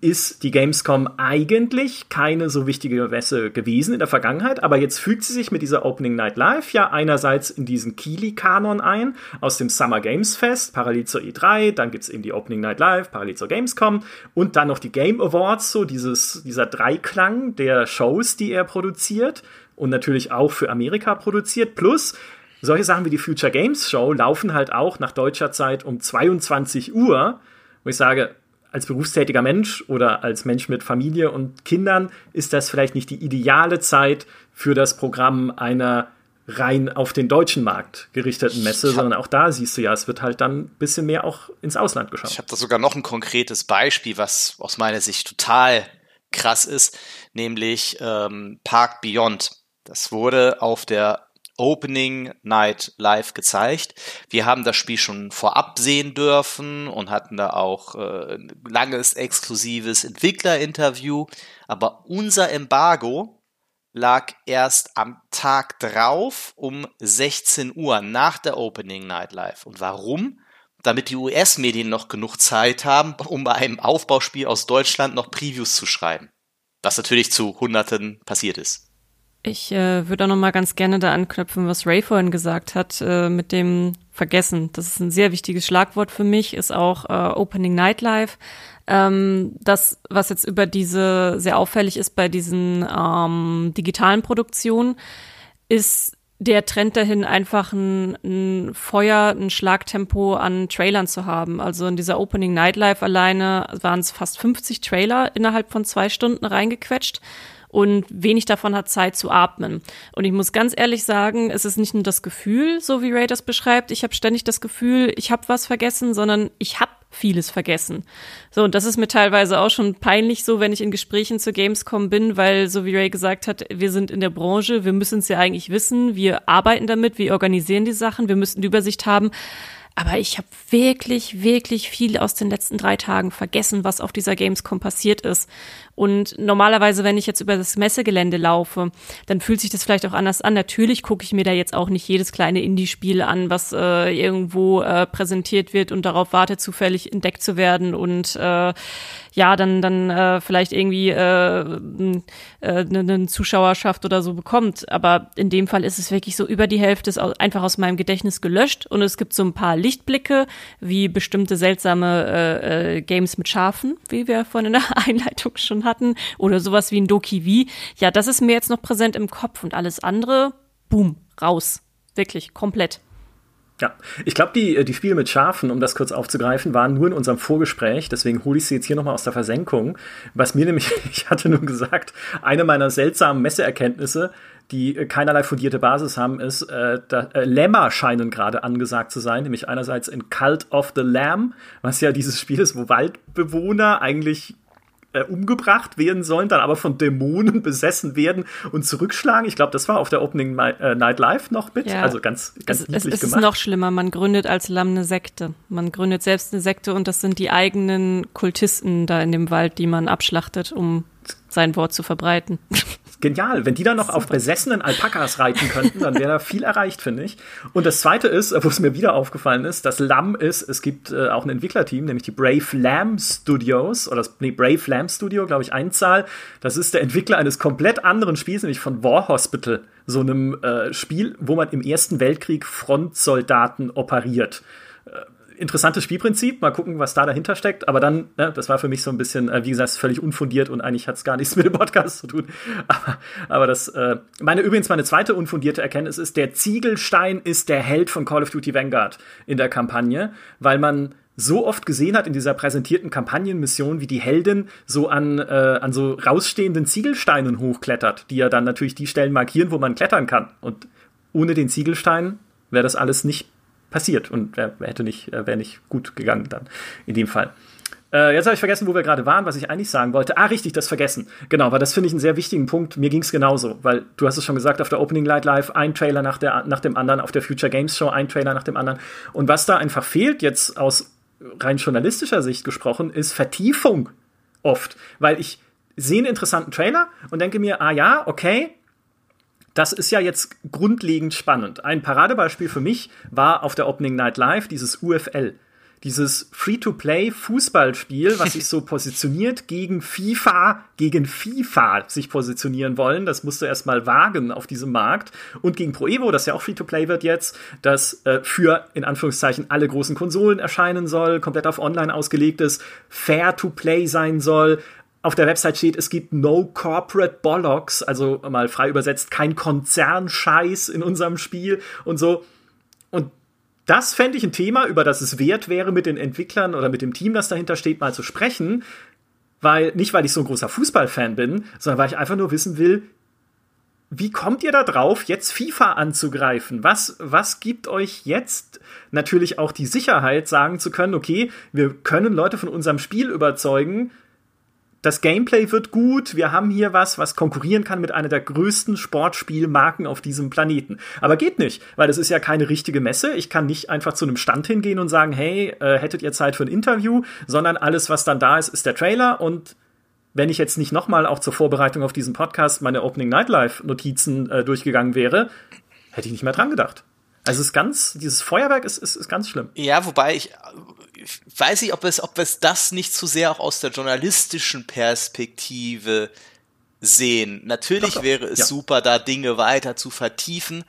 ist die Gamescom eigentlich keine so wichtige Messe gewesen in der Vergangenheit, aber jetzt fügt sie sich mit dieser Opening Night Live ja einerseits in diesen Kili-Kanon ein, aus dem Summer Games Fest, parallel zur E3, dann gibt's eben die Opening Night Live, parallel zur Gamescom und dann noch die Game Awards, so dieses, dieser Dreiklang der Shows, die er produziert und natürlich auch für Amerika produziert, plus solche Sachen wie die Future Games Show laufen halt auch nach deutscher Zeit um 22 Uhr, wo ich sage, als berufstätiger Mensch oder als Mensch mit Familie und Kindern ist das vielleicht nicht die ideale Zeit für das Programm einer rein auf den deutschen Markt gerichteten Messe, sondern auch da siehst du ja, es wird halt dann ein bisschen mehr auch ins Ausland geschaut. Ich habe da sogar noch ein konkretes Beispiel, was aus meiner Sicht total krass ist, nämlich ähm, Park Beyond. Das wurde auf der Opening Night live gezeigt. Wir haben das Spiel schon vorab sehen dürfen und hatten da auch äh, ein langes exklusives Entwicklerinterview. Aber unser Embargo lag erst am Tag drauf um 16 Uhr nach der Opening Night Live. Und warum? Damit die US-Medien noch genug Zeit haben, um bei einem Aufbauspiel aus Deutschland noch Previews zu schreiben. Was natürlich zu Hunderten passiert ist. Ich äh, würde auch noch mal ganz gerne da anknüpfen, was Ray vorhin gesagt hat, äh, mit dem Vergessen. Das ist ein sehr wichtiges Schlagwort für mich, ist auch äh, Opening Nightlife. Ähm, das, was jetzt über diese sehr auffällig ist bei diesen ähm, digitalen Produktionen, ist der Trend dahin, einfach ein, ein Feuer, ein Schlagtempo an Trailern zu haben. Also in dieser Opening Nightlife alleine waren es fast 50 Trailer innerhalb von zwei Stunden reingequetscht und wenig davon hat Zeit zu atmen. Und ich muss ganz ehrlich sagen, es ist nicht nur das Gefühl, so wie Ray das beschreibt, ich habe ständig das Gefühl, ich habe was vergessen, sondern ich habe vieles vergessen. So, und das ist mir teilweise auch schon peinlich so, wenn ich in Gesprächen zur Gamescom bin, weil, so wie Ray gesagt hat, wir sind in der Branche, wir müssen es ja eigentlich wissen, wir arbeiten damit, wir organisieren die Sachen, wir müssen die Übersicht haben. Aber ich habe wirklich, wirklich viel aus den letzten drei Tagen vergessen, was auf dieser Gamescom passiert ist. Und normalerweise, wenn ich jetzt über das Messegelände laufe, dann fühlt sich das vielleicht auch anders an. Natürlich gucke ich mir da jetzt auch nicht jedes kleine Indie-Spiel an, was äh, irgendwo äh, präsentiert wird und darauf wartet, zufällig entdeckt zu werden und äh, ja, dann, dann äh, vielleicht irgendwie äh, äh, eine, eine Zuschauerschaft oder so bekommt. Aber in dem Fall ist es wirklich so, über die Hälfte ist einfach aus meinem Gedächtnis gelöscht und es gibt so ein paar Lichtblicke, wie bestimmte seltsame äh, äh, Games mit Schafen, wie wir vorhin in der Einleitung schon hatten, oder sowas wie ein Doki V. Ja, das ist mir jetzt noch präsent im Kopf und alles andere, boom, raus. Wirklich, komplett. Ja, ich glaube, die, äh, die Spiele mit Schafen, um das kurz aufzugreifen, waren nur in unserem Vorgespräch. Deswegen hole ich sie jetzt hier nochmal aus der Versenkung. Was mir nämlich, ich hatte nun gesagt, eine meiner seltsamen Messeerkenntnisse, die äh, keinerlei fundierte Basis haben, ist, äh, da, äh, Lämmer scheinen gerade angesagt zu sein. Nämlich einerseits in Cult of the Lamb, was ja dieses Spiel ist, wo Waldbewohner eigentlich äh, umgebracht werden sollen, dann aber von Dämonen besessen werden und zurückschlagen. Ich glaube, das war auf der Opening Night, äh, Night Live noch mit. Ja. Also ganz, ganz es, es, es ist noch schlimmer. Man gründet als Lamm eine Sekte. Man gründet selbst eine Sekte und das sind die eigenen Kultisten da in dem Wald, die man abschlachtet, um sein Wort zu verbreiten. Genial. Wenn die dann noch Super. auf besessenen Alpakas reiten könnten, dann wäre da viel erreicht, finde ich. Und das zweite ist, wo es mir wieder aufgefallen ist, das Lamm ist, es gibt äh, auch ein Entwicklerteam, nämlich die Brave Lamb Studios, oder das, nee, Brave Lamb Studio, glaube ich, Einzahl. Das ist der Entwickler eines komplett anderen Spiels, nämlich von War Hospital, so einem äh, Spiel, wo man im Ersten Weltkrieg Frontsoldaten operiert. Interessantes Spielprinzip. Mal gucken, was da dahinter steckt. Aber dann, ne, das war für mich so ein bisschen, äh, wie gesagt, völlig unfundiert und eigentlich hat es gar nichts mit dem Podcast zu tun. Aber, aber das, äh, meine übrigens meine zweite unfundierte Erkenntnis ist, der Ziegelstein ist der Held von Call of Duty Vanguard in der Kampagne, weil man so oft gesehen hat in dieser präsentierten Kampagnenmission, wie die Heldin so an, äh, an so rausstehenden Ziegelsteinen hochklettert, die ja dann natürlich die Stellen markieren, wo man klettern kann. Und ohne den Ziegelstein wäre das alles nicht passiert und wäre hätte nicht, wäre nicht gut gegangen dann in dem Fall. Äh, jetzt habe ich vergessen, wo wir gerade waren, was ich eigentlich sagen wollte. Ah, richtig, das vergessen. Genau, weil das finde ich einen sehr wichtigen Punkt. Mir ging es genauso, weil du hast es schon gesagt, auf der Opening Light Live ein Trailer nach, der, nach dem anderen, auf der Future Games Show ein Trailer nach dem anderen. Und was da einfach fehlt, jetzt aus rein journalistischer Sicht gesprochen, ist Vertiefung oft. Weil ich sehe einen interessanten Trailer und denke mir, ah ja, okay, das ist ja jetzt grundlegend spannend. Ein Paradebeispiel für mich war auf der Opening Night Live dieses UFL. dieses Free-to-Play-Fußballspiel, was sich so positioniert gegen FIFA, gegen FIFA sich positionieren wollen. Das musst du erstmal wagen auf diesem Markt. Und gegen Pro Evo, das ja auch Free-to-Play wird jetzt, das äh, für in Anführungszeichen alle großen Konsolen erscheinen soll, komplett auf Online ausgelegt ist, Fair-to-Play sein soll. Auf der Website steht, es gibt no corporate bollocks, also mal frei übersetzt, kein Konzernscheiß in unserem Spiel und so. Und das fände ich ein Thema, über das es wert wäre, mit den Entwicklern oder mit dem Team, das dahinter steht, mal zu sprechen. Weil, nicht weil ich so ein großer Fußballfan bin, sondern weil ich einfach nur wissen will, wie kommt ihr da drauf, jetzt FIFA anzugreifen? Was, was gibt euch jetzt natürlich auch die Sicherheit, sagen zu können, okay, wir können Leute von unserem Spiel überzeugen, das Gameplay wird gut, wir haben hier was, was konkurrieren kann mit einer der größten Sportspielmarken auf diesem Planeten. Aber geht nicht, weil das ist ja keine richtige Messe. Ich kann nicht einfach zu einem Stand hingehen und sagen, hey, äh, hättet ihr Zeit für ein Interview, sondern alles, was dann da ist, ist der Trailer und wenn ich jetzt nicht nochmal auch zur Vorbereitung auf diesen Podcast meine Opening Nightlife Notizen äh, durchgegangen wäre, hätte ich nicht mehr dran gedacht. Also es ist ganz, dieses Feuerwerk ist, ist, ist ganz schlimm. Ja, wobei ich, ich weiß nicht, ob es, ob es das nicht zu sehr auch aus der journalistischen Perspektive sehen. Natürlich doch, doch. wäre es ja. super, da Dinge weiter zu vertiefen.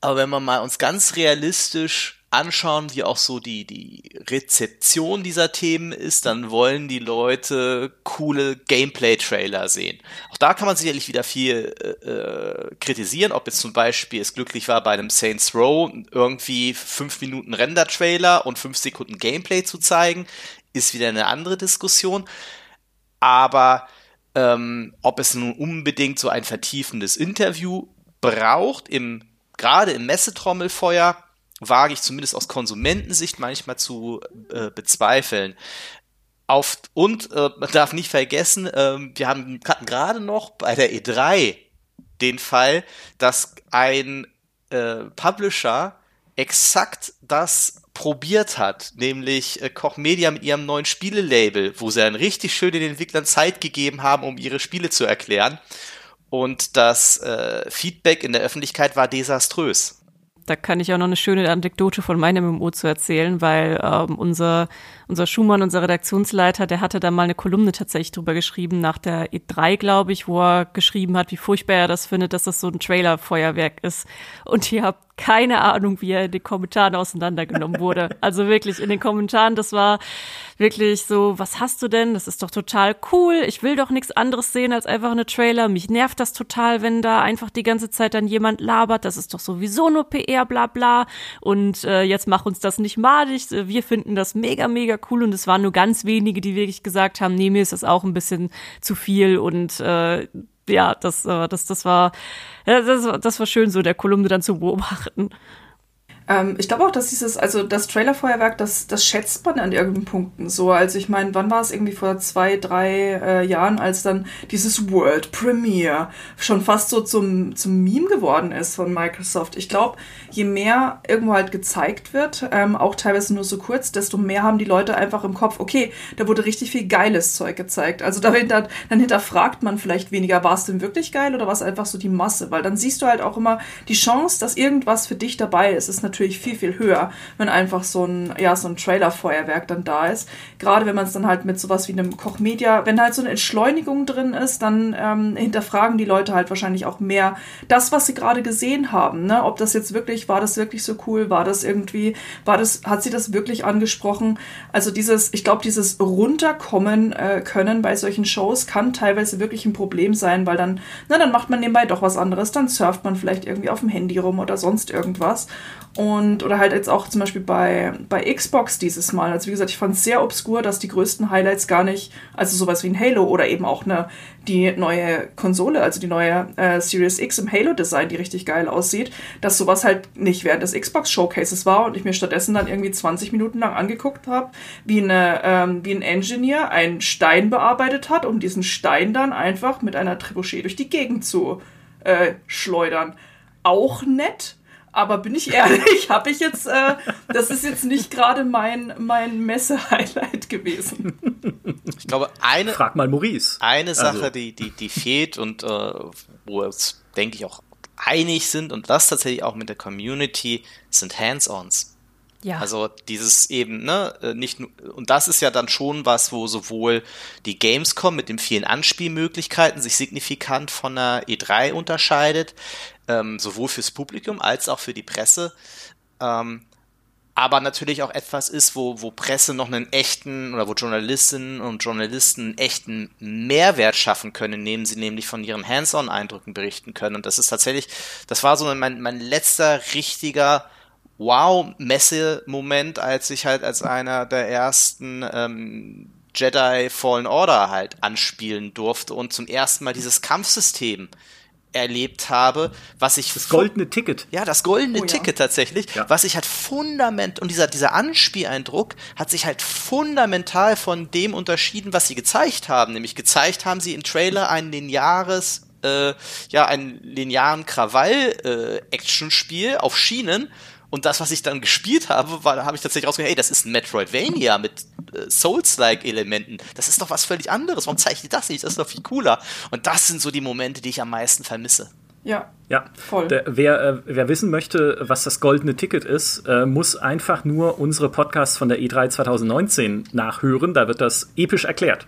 Aber wenn man mal uns ganz realistisch anschauen, wie auch so die, die Rezeption dieser Themen ist, dann wollen die Leute coole Gameplay-Trailer sehen. Auch da kann man sicherlich wieder viel äh, äh, kritisieren, ob jetzt zum Beispiel es glücklich war, bei einem Saints Row irgendwie fünf Minuten Render-Trailer und fünf Sekunden Gameplay zu zeigen, ist wieder eine andere Diskussion. Aber ähm, ob es nun unbedingt so ein vertiefendes Interview braucht, im, gerade im Messetrommelfeuer, wage ich zumindest aus Konsumentensicht manchmal zu äh, bezweifeln. Auf, und äh, man darf nicht vergessen, äh, wir haben, hatten gerade noch bei der E3 den Fall, dass ein äh, Publisher exakt das probiert hat, nämlich äh, Koch Media mit ihrem neuen Spielelabel, wo sie dann richtig schön den Entwicklern Zeit gegeben haben, um ihre Spiele zu erklären. Und das äh, Feedback in der Öffentlichkeit war desaströs da kann ich auch noch eine schöne Anekdote von meinem MMO zu erzählen, weil ähm, unser, unser Schumann, unser Redaktionsleiter, der hatte da mal eine Kolumne tatsächlich drüber geschrieben, nach der E3, glaube ich, wo er geschrieben hat, wie furchtbar er das findet, dass das so ein Trailer-Feuerwerk ist. Und ihr habt keine Ahnung, wie er in den Kommentaren auseinandergenommen wurde. Also wirklich in den Kommentaren, das war wirklich so, was hast du denn? Das ist doch total cool. Ich will doch nichts anderes sehen als einfach eine Trailer. Mich nervt das total, wenn da einfach die ganze Zeit dann jemand labert. Das ist doch sowieso nur PR, bla bla. Und äh, jetzt mach uns das nicht madig. Wir finden das mega, mega cool. Und es waren nur ganz wenige, die wirklich gesagt haben, nee, mir ist das auch ein bisschen zu viel und äh, ja, das, äh, das, das war, das, das war schön, so der Kolumne dann zu beobachten. Ähm, ich glaube auch, dass dieses, also das Trailerfeuerwerk, das, das schätzt man an irgendeinen Punkten so. Also ich meine, wann war es irgendwie vor zwei, drei äh, Jahren, als dann dieses World Premiere schon fast so zum, zum Meme geworden ist von Microsoft. Ich glaube, je mehr irgendwo halt gezeigt wird, ähm, auch teilweise nur so kurz, desto mehr haben die Leute einfach im Kopf, okay, da wurde richtig viel geiles Zeug gezeigt. Also dahinter, dann hinterfragt man vielleicht weniger, war es denn wirklich geil oder war es einfach so die Masse? Weil dann siehst du halt auch immer die Chance, dass irgendwas für dich dabei ist, ist natürlich natürlich viel, viel höher, wenn einfach so ein, ja, so ein Trailer-Feuerwerk dann da ist. Gerade wenn man es dann halt mit sowas wie einem Kochmedia, wenn halt so eine Entschleunigung drin ist, dann ähm, hinterfragen die Leute halt wahrscheinlich auch mehr das, was sie gerade gesehen haben. Ne? Ob das jetzt wirklich, war das wirklich so cool, war das irgendwie, war das, hat sie das wirklich angesprochen? Also dieses, ich glaube, dieses runterkommen äh, können bei solchen Shows kann teilweise wirklich ein Problem sein, weil dann, na, dann macht man nebenbei doch was anderes, dann surft man vielleicht irgendwie auf dem Handy rum oder sonst irgendwas. Und, oder halt jetzt auch zum Beispiel bei, bei Xbox dieses Mal. Also wie gesagt, ich fand es sehr obskur, dass die größten Highlights gar nicht, also sowas wie ein Halo oder eben auch eine, die neue Konsole, also die neue äh, Series X im Halo-Design, die richtig geil aussieht, dass sowas halt nicht während des Xbox-Showcases war und ich mir stattdessen dann irgendwie 20 Minuten lang angeguckt habe, wie, ähm, wie ein Engineer einen Stein bearbeitet hat, um diesen Stein dann einfach mit einer Trebuchet durch die Gegend zu äh, schleudern. Auch nett, aber bin ich ehrlich, habe ich jetzt, äh, das ist jetzt nicht gerade mein, mein Messe-Highlight gewesen. Ich glaube, eine. Frag mal Maurice. Eine Sache, also. die, die, die fehlt und äh, wo wir uns, denke ich, auch einig sind und das tatsächlich auch mit der Community, sind Hands-ons. Ja. Also dieses eben, ne, äh, nicht nur, und das ist ja dann schon was, wo sowohl die Gamescom mit den vielen Anspielmöglichkeiten sich signifikant von der E3 unterscheidet, ähm, sowohl fürs Publikum als auch für die Presse. Ähm, aber natürlich auch etwas ist, wo, wo Presse noch einen echten oder wo Journalistinnen und Journalisten einen echten Mehrwert schaffen können, indem sie nämlich von ihren Hands-on-Eindrücken berichten können. Und das ist tatsächlich, das war so mein, mein letzter richtiger Wow-Messe-Moment, als ich halt als einer der ersten ähm, Jedi Fallen Order halt anspielen durfte und zum ersten Mal dieses Kampfsystem erlebt habe, was ich das goldene Ticket. Ja, das goldene oh, Ticket ja. tatsächlich, ja. was ich halt fundament und dieser dieser Anspieleindruck hat sich halt fundamental von dem unterschieden, was sie gezeigt haben, nämlich gezeigt haben sie im Trailer ein lineares äh, ja einen linearen Krawall äh, Actionspiel auf Schienen und das, was ich dann gespielt habe, war, da habe ich tatsächlich rausgefunden, hey, das ist ein Metroidvania mit äh, Souls-like-Elementen. Das ist doch was völlig anderes. Warum zeige ich das nicht? Das ist doch viel cooler. Und das sind so die Momente, die ich am meisten vermisse. Ja. Ja, voll. Der, wer, äh, wer wissen möchte, was das goldene Ticket ist, äh, muss einfach nur unsere Podcasts von der E3 2019 nachhören. Da wird das episch erklärt.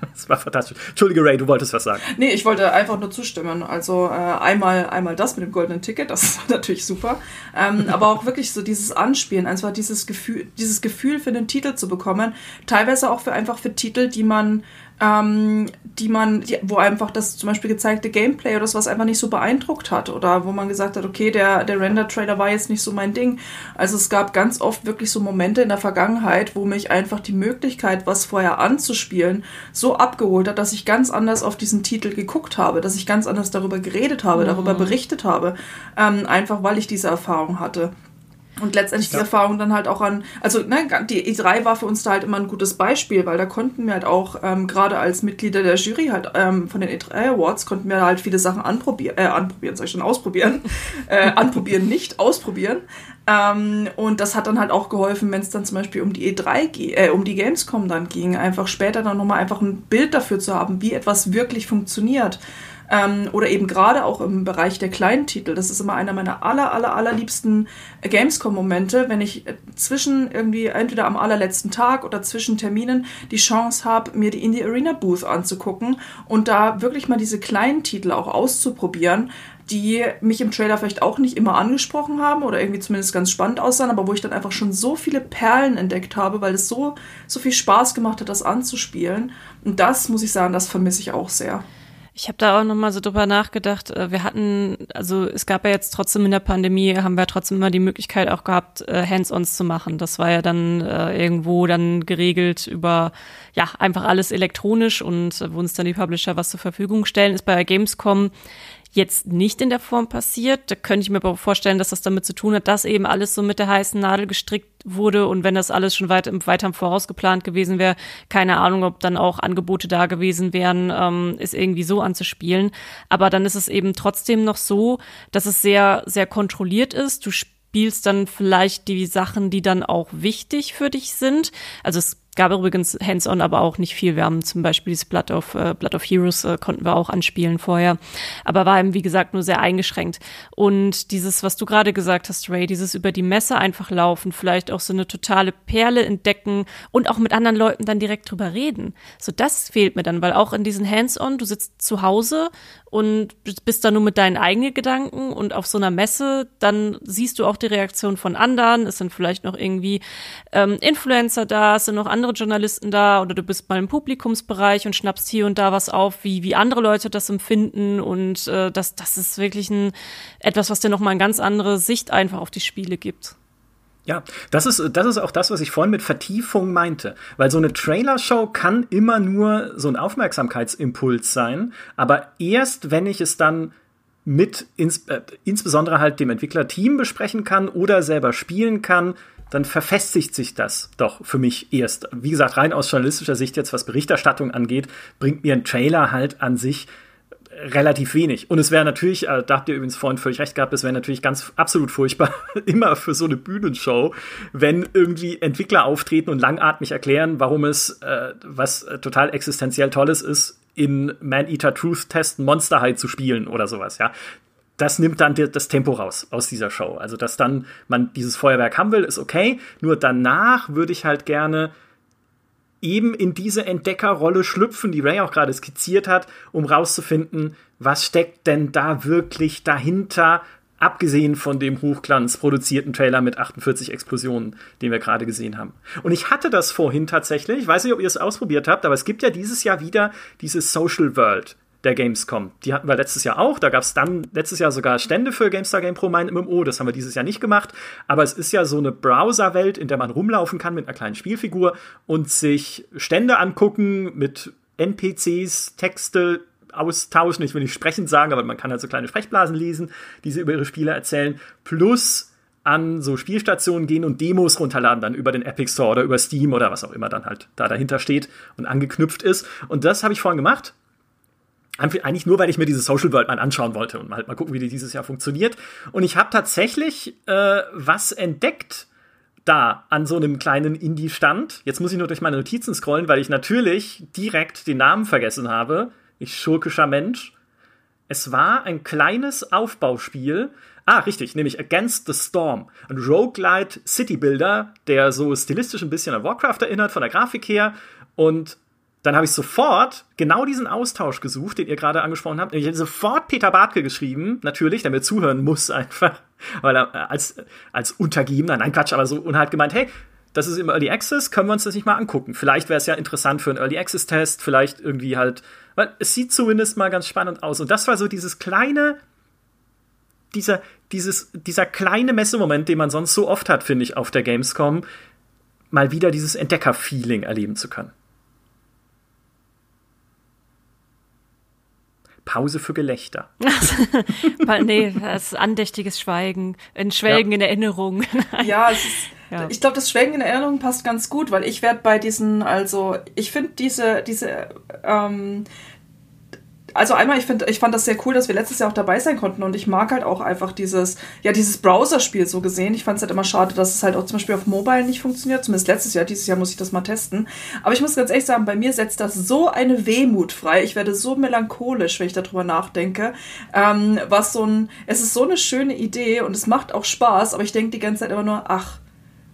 Das war fantastisch. Entschuldige, Ray, du wolltest was sagen. Nee, ich wollte einfach nur zustimmen. Also äh, einmal, einmal das mit dem goldenen Ticket, das ist natürlich super. Ähm, aber auch wirklich so dieses Anspielen, einfach dieses Gefühl, dieses Gefühl für den Titel zu bekommen. Teilweise auch für einfach für Titel, die man ähm, die man, die, wo einfach das zum Beispiel gezeigte Gameplay oder sowas einfach nicht so beeindruckt hat oder wo man gesagt hat, okay, der, der Render-Trailer war jetzt nicht so mein Ding. Also es gab ganz oft wirklich so Momente in der Vergangenheit, wo mich einfach die Möglichkeit, was vorher anzuspielen, so abgeholt hat, dass ich ganz anders auf diesen Titel geguckt habe, dass ich ganz anders darüber geredet habe, mhm. darüber berichtet habe, ähm, einfach weil ich diese Erfahrung hatte. Und letztendlich ja. die Erfahrung dann halt auch an, also ne, die E3 war für uns da halt immer ein gutes Beispiel, weil da konnten wir halt auch, ähm, gerade als Mitglieder der Jury halt ähm, von den E3 Awards, konnten wir halt viele Sachen anprobieren, äh, anprobieren, soll ich schon ausprobieren, äh, anprobieren, nicht ausprobieren. Ähm, und das hat dann halt auch geholfen, wenn es dann zum Beispiel um die E3, äh, um die Gamescom dann ging, einfach später dann nochmal einfach ein Bild dafür zu haben, wie etwas wirklich funktioniert. Ähm, oder eben gerade auch im Bereich der kleinen Titel. Das ist immer einer meiner aller, aller, allerliebsten Gamescom-Momente, wenn ich zwischen irgendwie entweder am allerletzten Tag oder zwischen Terminen die Chance habe, mir die Indie Arena Booth anzugucken und da wirklich mal diese kleinen Titel auch auszuprobieren, die mich im Trailer vielleicht auch nicht immer angesprochen haben oder irgendwie zumindest ganz spannend aussahen, aber wo ich dann einfach schon so viele Perlen entdeckt habe, weil es so, so viel Spaß gemacht hat, das anzuspielen. Und das, muss ich sagen, das vermisse ich auch sehr. Ich habe da auch nochmal so drüber nachgedacht. Äh, wir hatten, also es gab ja jetzt trotzdem in der Pandemie, haben wir trotzdem immer die Möglichkeit auch gehabt, äh, Hands-ons zu machen. Das war ja dann äh, irgendwo dann geregelt über, ja, einfach alles elektronisch und wo uns dann die Publisher was zur Verfügung stellen. Ist bei Gamescom jetzt nicht in der Form passiert. Da könnte ich mir aber vorstellen, dass das damit zu tun hat, dass eben alles so mit der heißen Nadel gestrickt wurde und wenn das alles schon weit, weiter im Voraus geplant gewesen wäre, keine Ahnung, ob dann auch Angebote da gewesen wären, ähm, ist irgendwie so anzuspielen. Aber dann ist es eben trotzdem noch so, dass es sehr, sehr kontrolliert ist. Du spielst dann vielleicht die Sachen, die dann auch wichtig für dich sind. Also es Gab übrigens Hands-on, aber auch nicht viel. Wir haben zum Beispiel dieses Blood of, äh, Blood of Heroes äh, konnten wir auch anspielen vorher. Aber war eben, wie gesagt, nur sehr eingeschränkt. Und dieses, was du gerade gesagt hast, Ray, dieses über die Messe einfach laufen, vielleicht auch so eine totale Perle entdecken und auch mit anderen Leuten dann direkt drüber reden. So, das fehlt mir dann, weil auch in diesen Hands-on, du sitzt zu Hause und bist da nur mit deinen eigenen Gedanken und auf so einer Messe, dann siehst du auch die Reaktion von anderen. Es sind vielleicht noch irgendwie ähm, Influencer da, es sind noch andere andere Journalisten da oder du bist mal im Publikumsbereich und schnappst hier und da was auf, wie, wie andere Leute das empfinden und äh, das, das ist wirklich ein, etwas, was dir nochmal eine ganz andere Sicht einfach auf die Spiele gibt. Ja, das ist, das ist auch das, was ich vorhin mit Vertiefung meinte. Weil so eine Trailer-Show kann immer nur so ein Aufmerksamkeitsimpuls sein, aber erst wenn ich es dann mit ins, äh, insbesondere halt dem Entwicklerteam besprechen kann oder selber spielen kann, dann verfestigt sich das doch für mich erst. Wie gesagt, rein aus journalistischer Sicht jetzt, was Berichterstattung angeht, bringt mir ein Trailer halt an sich relativ wenig. Und es wäre natürlich, äh, da habt ihr übrigens vorhin völlig recht gehabt, es wäre natürlich ganz absolut furchtbar, immer für so eine Bühnenshow, wenn irgendwie Entwickler auftreten und langatmig erklären, warum es äh, was äh, total existenziell Tolles ist, in Man-Eater Truth Test Monster High zu spielen oder sowas, ja das nimmt dann das Tempo raus aus dieser Show. Also, dass dann man dieses Feuerwerk haben will, ist okay. Nur danach würde ich halt gerne eben in diese Entdeckerrolle schlüpfen, die Ray auch gerade skizziert hat, um rauszufinden, was steckt denn da wirklich dahinter, abgesehen von dem Hochglanz produzierten Trailer mit 48 Explosionen, den wir gerade gesehen haben. Und ich hatte das vorhin tatsächlich, ich weiß nicht, ob ihr es ausprobiert habt, aber es gibt ja dieses Jahr wieder diese Social World der Gamescom. Die hatten wir letztes Jahr auch. Da gab es dann letztes Jahr sogar Stände für GameStar Game Pro mein MMO. Das haben wir dieses Jahr nicht gemacht. Aber es ist ja so eine Browserwelt, in der man rumlaufen kann mit einer kleinen Spielfigur und sich Stände angucken mit NPCs, Texte austauschen. Ich will nicht sprechend sagen, aber man kann halt so kleine Sprechblasen lesen, die sie über ihre Spiele erzählen. Plus an so Spielstationen gehen und Demos runterladen, dann über den Epic Store oder über Steam oder was auch immer dann halt da dahinter steht und angeknüpft ist. Und das habe ich vorhin gemacht. Eigentlich nur, weil ich mir diese Social World mal anschauen wollte und halt mal gucken, wie die dieses Jahr funktioniert. Und ich habe tatsächlich äh, was entdeckt da an so einem kleinen Indie-Stand. Jetzt muss ich nur durch meine Notizen scrollen, weil ich natürlich direkt den Namen vergessen habe. Ich schurkischer Mensch. Es war ein kleines Aufbauspiel. Ah, richtig, nämlich Against the Storm. Ein Roguelite City Builder, der so stilistisch ein bisschen an Warcraft erinnert, von der Grafik her. Und dann habe ich sofort genau diesen Austausch gesucht, den ihr gerade angesprochen habt. Ich habe sofort Peter Bartke geschrieben, natürlich, der mir zuhören muss einfach, weil er äh, als, als Untergebener, nein Quatsch, aber so, und hat gemeint, hey, das ist im Early Access, können wir uns das nicht mal angucken. Vielleicht wäre es ja interessant für einen Early Access Test, vielleicht irgendwie halt, weil es sieht zumindest mal ganz spannend aus. Und das war so dieses kleine, dieser, dieses, dieser kleine Messemoment, den man sonst so oft hat, finde ich, auf der Gamescom, mal wieder dieses Entdecker-Feeling erleben zu können. Pause für Gelächter. nee, das ist andächtiges Schweigen, ein Schwelgen ja. in Erinnerung. ja, es ist, ja. ich glaube, das Schwelgen in Erinnerung passt ganz gut, weil ich werde bei diesen, also ich finde diese, diese ähm, also einmal, ich finde, ich fand das sehr cool, dass wir letztes Jahr auch dabei sein konnten und ich mag halt auch einfach dieses, ja, dieses Browser-Spiel so gesehen. Ich fand es halt immer schade, dass es halt auch zum Beispiel auf Mobile nicht funktioniert. Zumindest letztes Jahr, dieses Jahr muss ich das mal testen. Aber ich muss ganz ehrlich sagen, bei mir setzt das so eine Wehmut frei. Ich werde so melancholisch, wenn ich darüber nachdenke. Ähm, was so ein, es ist so eine schöne Idee und es macht auch Spaß, aber ich denke die ganze Zeit immer nur, ach,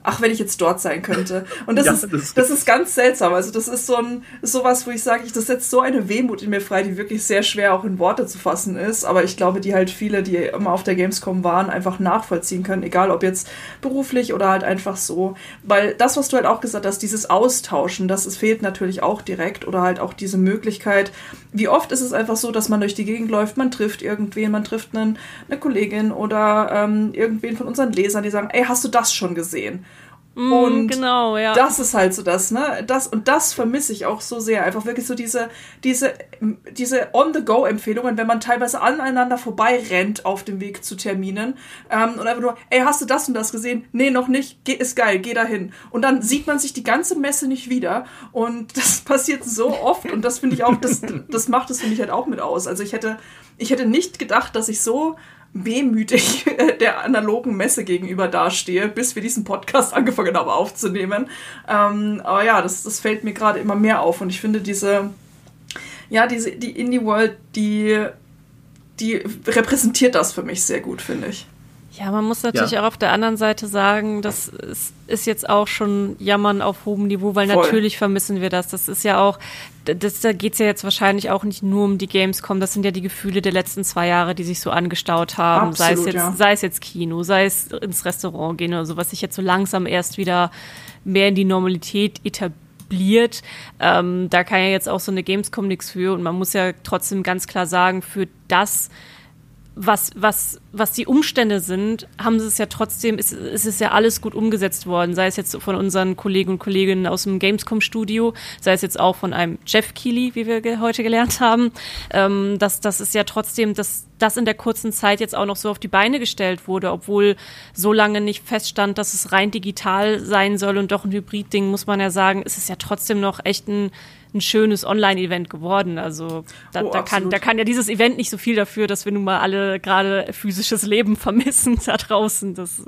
ach, wenn ich jetzt dort sein könnte. Und das, ja, ist, das, das, ist ganz seltsam. Also das ist so ein, sowas, wo ich sage, ich, das setzt so eine Wehmut in mir frei, die wirklich sehr schwer auch in Worte zu fassen ist. Aber ich glaube, die halt viele, die immer auf der Gamescom waren, einfach nachvollziehen können. Egal ob jetzt beruflich oder halt einfach so. Weil das, was du halt auch gesagt hast, dieses Austauschen, das es fehlt natürlich auch direkt. Oder halt auch diese Möglichkeit. Wie oft ist es einfach so, dass man durch die Gegend läuft, man trifft irgendwen, man trifft einen, eine Kollegin oder ähm, irgendwen von unseren Lesern, die sagen, ey, hast du das schon gesehen? Mm, und genau, ja. das ist halt so das, ne? Das, und das vermisse ich auch so sehr. Einfach wirklich so diese, diese, diese On-the-Go-Empfehlungen, wenn man teilweise aneinander vorbei rennt auf dem Weg zu Terminen. Ähm, und einfach nur, ey, hast du das und das gesehen? Nee, noch nicht. Geh, ist geil, geh dahin. Und dann sieht man sich die ganze Messe nicht wieder. Und das passiert so oft. Und das finde ich auch, das, das macht es für mich halt auch mit aus. Also ich hätte, ich hätte nicht gedacht, dass ich so wehmütig der analogen Messe gegenüber dastehe, bis wir diesen Podcast angefangen haben aufzunehmen. Ähm, aber ja, das, das fällt mir gerade immer mehr auf und ich finde diese, ja, diese, die Indie-World, die, die repräsentiert das für mich sehr gut, finde ich. Ja, man muss natürlich ja. auch auf der anderen Seite sagen, das ist, ist, jetzt auch schon Jammern auf hohem Niveau, weil Voll. natürlich vermissen wir das. Das ist ja auch, das, da geht's ja jetzt wahrscheinlich auch nicht nur um die Gamescom, das sind ja die Gefühle der letzten zwei Jahre, die sich so angestaut haben. Absolut, sei, es jetzt, ja. sei es jetzt Kino, sei es ins Restaurant gehen oder so, was sich jetzt so langsam erst wieder mehr in die Normalität etabliert. Ähm, da kann ja jetzt auch so eine Gamescom nichts für und man muss ja trotzdem ganz klar sagen, für das, was, was, was die Umstände sind, haben sie es ja trotzdem, ist, ist es ja alles gut umgesetzt worden, sei es jetzt von unseren Kollegen und Kolleginnen aus dem Gamescom-Studio, sei es jetzt auch von einem Jeff Keighley, wie wir ge heute gelernt haben. Ähm, das, das ist ja trotzdem, dass das in der kurzen Zeit jetzt auch noch so auf die Beine gestellt wurde, obwohl so lange nicht feststand, dass es rein digital sein soll und doch ein Hybrid-Ding, muss man ja sagen, ist es ja trotzdem noch echt ein ein schönes Online-Event geworden. Also da, oh, da, kann, da kann ja dieses Event nicht so viel dafür, dass wir nun mal alle gerade physisches Leben vermissen da draußen. Das,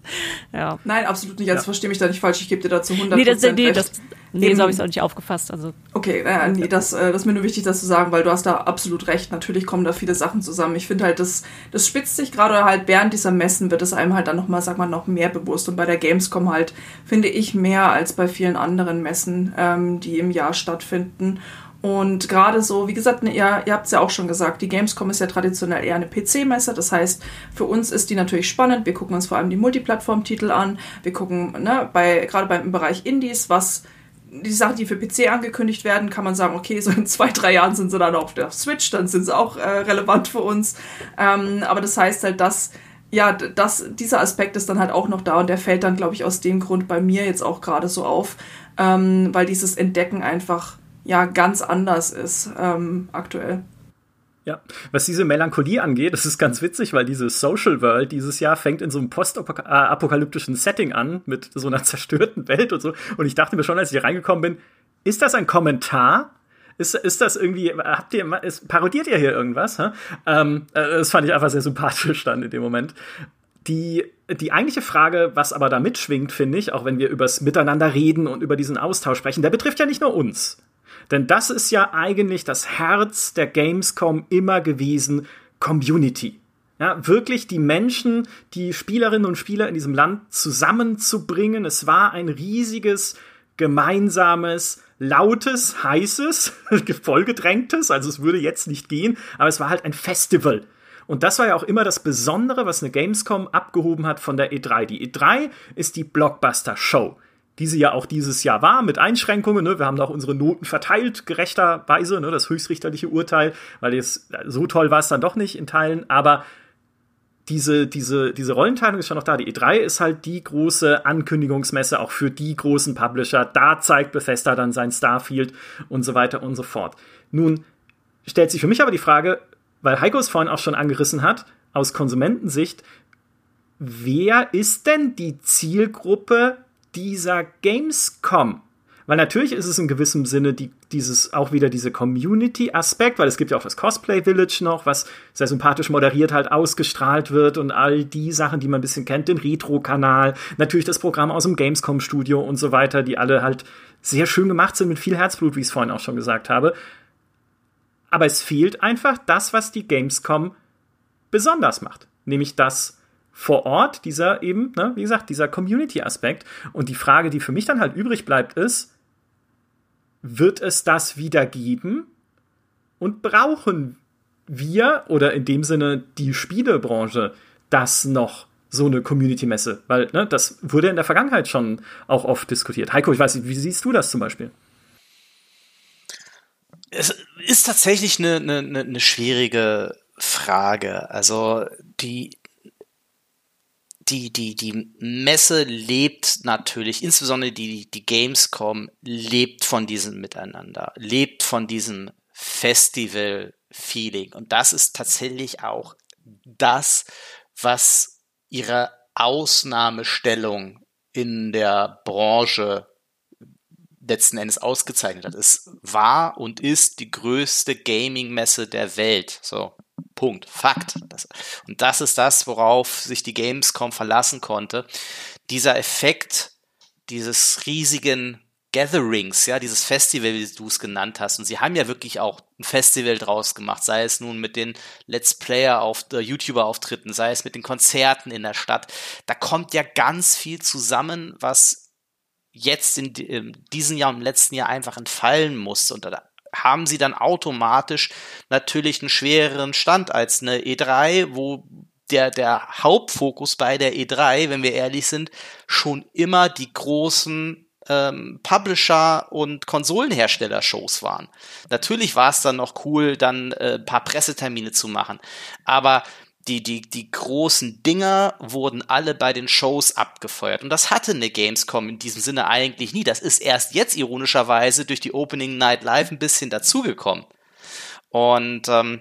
ja. Nein, absolut nicht. Also ja. verstehe mich da nicht falsch. Ich gebe dir dazu 100% nee, das, nee, das, Nee, so habe ich es auch nicht aufgefasst. Also. Okay, äh, nee, das, äh, das ist mir nur wichtig, das zu sagen, weil du hast da absolut recht. Natürlich kommen da viele Sachen zusammen. Ich finde halt, das, das spitzt sich gerade halt während dieser Messen wird es einem halt dann nochmal, sag mal, noch mehr bewusst. Und bei der Gamescom halt, finde ich, mehr als bei vielen anderen Messen, ähm, die im Jahr stattfinden. Und gerade so, wie gesagt, ne, ihr, ihr habt es ja auch schon gesagt, die Gamescom ist ja traditionell eher eine PC-Messe. Das heißt, für uns ist die natürlich spannend. Wir gucken uns vor allem die Multiplattform-Titel an. Wir gucken, ne, bei, gerade beim Bereich Indies, was die Sachen, die für PC angekündigt werden, kann man sagen, okay, so in zwei, drei Jahren sind sie dann auf der Switch, dann sind sie auch äh, relevant für uns. Ähm, aber das heißt halt, dass ja, das, dieser Aspekt ist dann halt auch noch da und der fällt dann, glaube ich, aus dem Grund bei mir jetzt auch gerade so auf, ähm, weil dieses Entdecken einfach ja ganz anders ist ähm, aktuell. Ja, was diese Melancholie angeht, das ist ganz witzig, weil diese Social World dieses Jahr fängt in so einem postapokalyptischen Setting an, mit so einer zerstörten Welt und so. Und ich dachte mir schon, als ich hier reingekommen bin, ist das ein Kommentar? Ist, ist das irgendwie, habt ihr, ist, parodiert ihr hier irgendwas? Ähm, äh, das fand ich einfach sehr sympathisch dann in dem Moment. Die, die eigentliche Frage, was aber da mitschwingt, finde ich, auch wenn wir übers Miteinander reden und über diesen Austausch sprechen, der betrifft ja nicht nur uns. Denn das ist ja eigentlich das Herz der Gamescom immer gewesen, Community. Ja, wirklich die Menschen, die Spielerinnen und Spieler in diesem Land zusammenzubringen. Es war ein riesiges, gemeinsames, lautes, heißes, vollgedrängtes, also es würde jetzt nicht gehen, aber es war halt ein Festival. Und das war ja auch immer das Besondere, was eine Gamescom abgehoben hat von der E3. Die E3 ist die Blockbuster-Show die sie ja auch dieses Jahr war, mit Einschränkungen. Ne? Wir haben da auch unsere Noten verteilt, gerechterweise, ne? das höchstrichterliche Urteil, weil jetzt so toll war es dann doch nicht in Teilen, aber diese, diese, diese Rollenteilung ist schon noch da. Die E3 ist halt die große Ankündigungsmesse auch für die großen Publisher. Da zeigt Bethesda dann sein Starfield und so weiter und so fort. Nun stellt sich für mich aber die Frage, weil Heiko es vorhin auch schon angerissen hat, aus Konsumentensicht, wer ist denn die Zielgruppe dieser Gamescom. Weil natürlich ist es in gewissem Sinne die, dieses auch wieder diese Community-Aspekt, weil es gibt ja auch das Cosplay Village noch, was sehr sympathisch moderiert halt ausgestrahlt wird und all die Sachen, die man ein bisschen kennt, den Retro-Kanal, natürlich das Programm aus dem Gamescom-Studio und so weiter, die alle halt sehr schön gemacht sind mit viel Herzblut, wie ich es vorhin auch schon gesagt habe. Aber es fehlt einfach das, was die Gamescom besonders macht, nämlich das, vor Ort, dieser eben, ne, wie gesagt, dieser Community-Aspekt. Und die Frage, die für mich dann halt übrig bleibt, ist, wird es das wieder geben? Und brauchen wir oder in dem Sinne die Spielebranche das noch? so eine Community-Messe, weil ne, das wurde in der Vergangenheit schon auch oft diskutiert. Heiko, ich weiß nicht, wie siehst du das zum Beispiel? Es ist tatsächlich eine, eine, eine schwierige Frage. Also die die, die, die Messe lebt natürlich, insbesondere die, die Gamescom lebt von diesem Miteinander, lebt von diesem Festival-Feeling. Und das ist tatsächlich auch das, was ihre Ausnahmestellung in der Branche letzten Endes ausgezeichnet hat. Es war und ist die größte Gaming-Messe der Welt. So, Punkt. Fakt. Das, und das ist das, worauf sich die Gamescom verlassen konnte. Dieser Effekt dieses riesigen Gatherings, ja, dieses Festival, wie du es genannt hast. Und sie haben ja wirklich auch ein Festival draus gemacht, sei es nun mit den Let's Player auf äh, YouTuber-Auftritten, sei es mit den Konzerten in der Stadt. Da kommt ja ganz viel zusammen, was jetzt in, in diesem Jahr und im letzten Jahr einfach entfallen musste. Und da haben sie dann automatisch natürlich einen schwereren Stand als eine E3, wo der, der Hauptfokus bei der E3, wenn wir ehrlich sind, schon immer die großen ähm, Publisher und Konsolenhersteller-Shows waren. Natürlich war es dann noch cool, dann äh, ein paar Pressetermine zu machen, aber die, die, die großen Dinger wurden alle bei den Shows abgefeuert. Und das hatte eine Gamescom in diesem Sinne eigentlich nie. Das ist erst jetzt ironischerweise durch die Opening Night Live ein bisschen dazugekommen. Und ähm,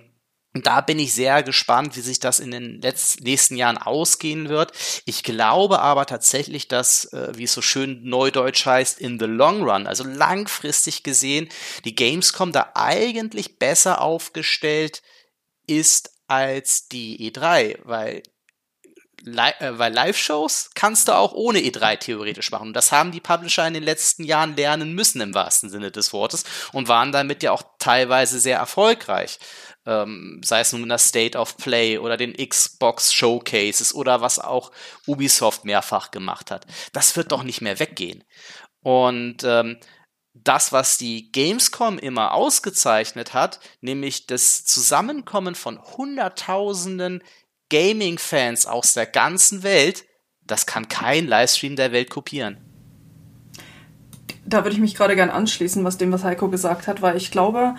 da bin ich sehr gespannt, wie sich das in den nächsten Jahren ausgehen wird. Ich glaube aber tatsächlich, dass, äh, wie es so schön neudeutsch heißt, in the long run, also langfristig gesehen, die Gamescom da eigentlich besser aufgestellt ist als die E3, weil äh, weil Live-Shows kannst du auch ohne E3 theoretisch machen. Und das haben die Publisher in den letzten Jahren lernen müssen im wahrsten Sinne des Wortes und waren damit ja auch teilweise sehr erfolgreich. Ähm, sei es nun der State of Play oder den Xbox Showcases oder was auch Ubisoft mehrfach gemacht hat. Das wird doch nicht mehr weggehen. Und ähm, das, was die Gamescom immer ausgezeichnet hat, nämlich das Zusammenkommen von Hunderttausenden Gaming-Fans aus der ganzen Welt, das kann kein Livestream der Welt kopieren. Da würde ich mich gerade gern anschließen, was dem, was Heiko gesagt hat, weil ich glaube,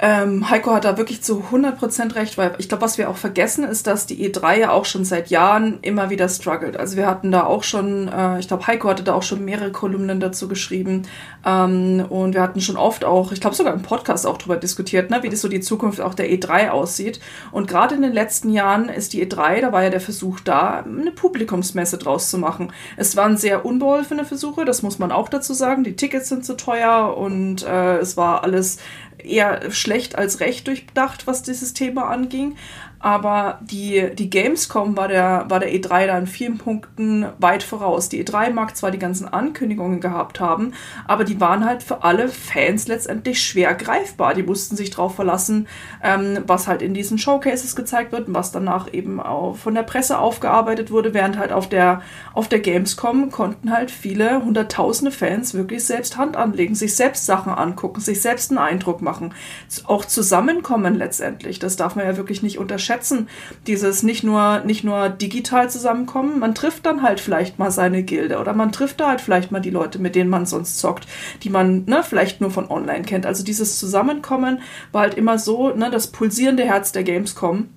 ähm, Heiko hat da wirklich zu 100% recht, weil ich glaube, was wir auch vergessen, ist, dass die E3 ja auch schon seit Jahren immer wieder struggelt. Also wir hatten da auch schon, äh, ich glaube, Heiko hatte da auch schon mehrere Kolumnen dazu geschrieben ähm, und wir hatten schon oft auch, ich glaube sogar im Podcast auch drüber diskutiert, ne, wie das so die Zukunft auch der E3 aussieht. Und gerade in den letzten Jahren ist die E3, da war ja der Versuch da, eine Publikumsmesse draus zu machen. Es waren sehr unbeholfene Versuche, das muss man auch dazu sagen. Die Tickets sind zu teuer und äh, es war alles eher schlecht als recht durchdacht, was dieses Thema anging. Aber die, die Gamescom war der, war der E3 da in vielen Punkten weit voraus. Die E3 mag zwar die ganzen Ankündigungen gehabt haben, aber die waren halt für alle Fans letztendlich schwer greifbar. Die mussten sich darauf verlassen, ähm, was halt in diesen Showcases gezeigt wird und was danach eben auch von der Presse aufgearbeitet wurde, während halt auf der, auf der Gamescom konnten halt viele hunderttausende Fans wirklich selbst Hand anlegen, sich selbst Sachen angucken, sich selbst einen Eindruck machen, auch zusammenkommen letztendlich. Das darf man ja wirklich nicht unterschätzen schätzen, dieses nicht nur, nicht nur digital zusammenkommen, man trifft dann halt vielleicht mal seine Gilde oder man trifft da halt vielleicht mal die Leute, mit denen man sonst zockt, die man ne, vielleicht nur von online kennt. Also dieses Zusammenkommen war halt immer so, ne, das pulsierende Herz der Gamescom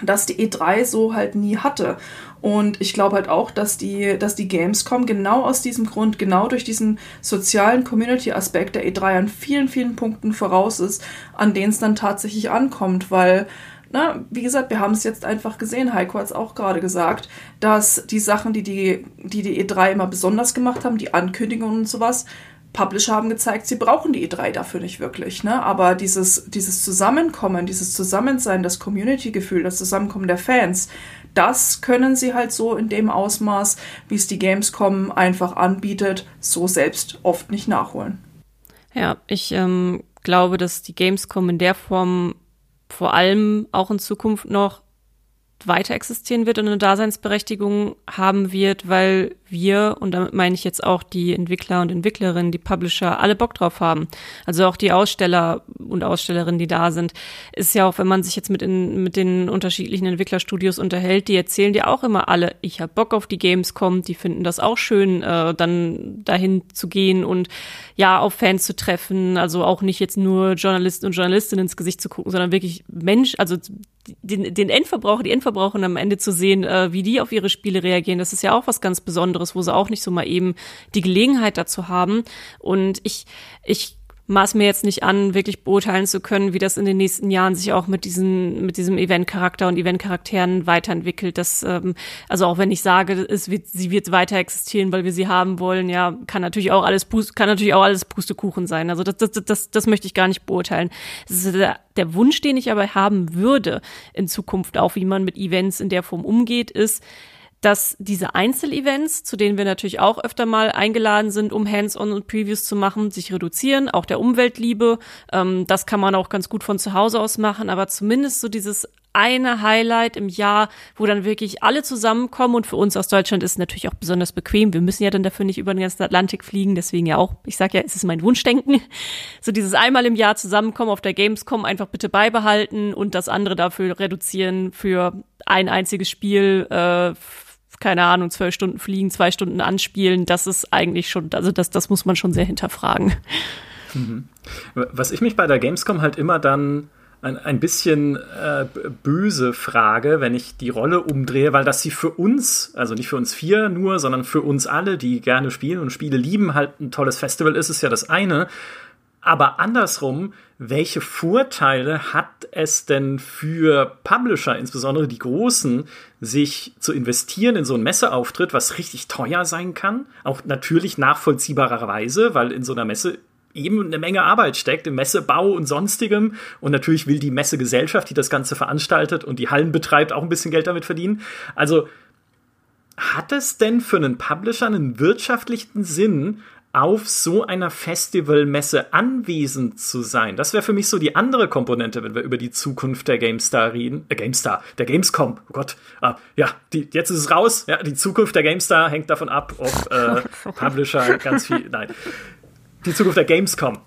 dass die E3 so halt nie hatte. Und ich glaube halt auch, dass die, dass die Gamescom genau aus diesem Grund, genau durch diesen sozialen Community-Aspekt der E3 an vielen, vielen Punkten voraus ist, an denen es dann tatsächlich ankommt, weil na, wie gesagt, wir haben es jetzt einfach gesehen, Heiko hat es auch gerade gesagt, dass die Sachen, die die, die die E3 immer besonders gemacht haben, die Ankündigungen und sowas, Publisher haben gezeigt, sie brauchen die E3 dafür nicht wirklich. Ne? Aber dieses, dieses Zusammenkommen, dieses Zusammensein, das Community-Gefühl, das Zusammenkommen der Fans, das können sie halt so in dem Ausmaß, wie es die Gamescom einfach anbietet, so selbst oft nicht nachholen. Ja, ich ähm, glaube, dass die Gamescom in der Form vor allem auch in Zukunft noch weiter existieren wird und eine Daseinsberechtigung haben wird, weil wir, und damit meine ich jetzt auch die Entwickler und Entwicklerinnen, die Publisher, alle Bock drauf haben. Also auch die Aussteller und Ausstellerinnen, die da sind. Ist ja auch, wenn man sich jetzt mit, in, mit den unterschiedlichen Entwicklerstudios unterhält, die erzählen dir auch immer alle, ich habe Bock auf die Gamescom, die finden das auch schön, äh, dann dahin zu gehen und ja, auf Fans zu treffen. Also auch nicht jetzt nur Journalisten und Journalistinnen ins Gesicht zu gucken, sondern wirklich Mensch, also den, den Endverbraucher, die Endverbraucherin am Ende zu sehen, äh, wie die auf ihre Spiele reagieren, das ist ja auch was ganz Besonderes, wo sie auch nicht so mal eben die Gelegenheit dazu haben. Und ich, ich maß mir jetzt nicht an, wirklich beurteilen zu können, wie das in den nächsten Jahren sich auch mit diesen, mit diesem Event-Charakter und Event-Charakteren weiterentwickelt. Das, ähm, also auch wenn ich sage, es wird, sie wird weiter existieren, weil wir sie haben wollen, ja, kann natürlich auch alles, kann natürlich auch alles Pustekuchen sein. Also das, das, das, das möchte ich gar nicht beurteilen. Das ist der, der Wunsch, den ich aber haben würde in Zukunft auch, wie man mit Events in der Form umgeht, ist, dass diese Einzelevents, zu denen wir natürlich auch öfter mal eingeladen sind, um Hands-on und Previews zu machen, sich reduzieren, auch der Umweltliebe. Ähm, das kann man auch ganz gut von zu Hause aus machen, aber zumindest so dieses eine Highlight im Jahr, wo dann wirklich alle zusammenkommen und für uns aus Deutschland ist natürlich auch besonders bequem. Wir müssen ja dann dafür nicht über den ganzen Atlantik fliegen, deswegen ja auch, ich sag ja, es ist mein Wunschdenken. So dieses einmal im Jahr zusammenkommen auf der Gamescom einfach bitte beibehalten und das andere dafür reduzieren für ein einziges Spiel, äh, keine Ahnung, zwölf Stunden fliegen, zwei Stunden anspielen, das ist eigentlich schon, also das, das muss man schon sehr hinterfragen. Mhm. Was ich mich bei der Gamescom halt immer dann ein, ein bisschen äh, böse frage, wenn ich die Rolle umdrehe, weil das sie für uns, also nicht für uns vier nur, sondern für uns alle, die gerne spielen und Spiele lieben, halt ein tolles Festival ist, ist ja das eine. Aber andersrum, welche Vorteile hat es denn für Publisher, insbesondere die großen, sich zu investieren in so einen Messeauftritt, was richtig teuer sein kann? Auch natürlich nachvollziehbarerweise, weil in so einer Messe eben eine Menge Arbeit steckt im Messebau und sonstigem. Und natürlich will die Messegesellschaft, die das Ganze veranstaltet und die Hallen betreibt, auch ein bisschen Geld damit verdienen. Also hat es denn für einen Publisher einen wirtschaftlichen Sinn, auf so einer Festivalmesse anwesend zu sein. Das wäre für mich so die andere Komponente, wenn wir über die Zukunft der GameStar reden. Äh, GameStar, der Gamescom. Oh Gott. Ah, ja, die, jetzt ist es raus. Ja, die Zukunft der GameStar hängt davon ab, ob äh, Publisher ganz viel. Nein. Die Zukunft der Gamescom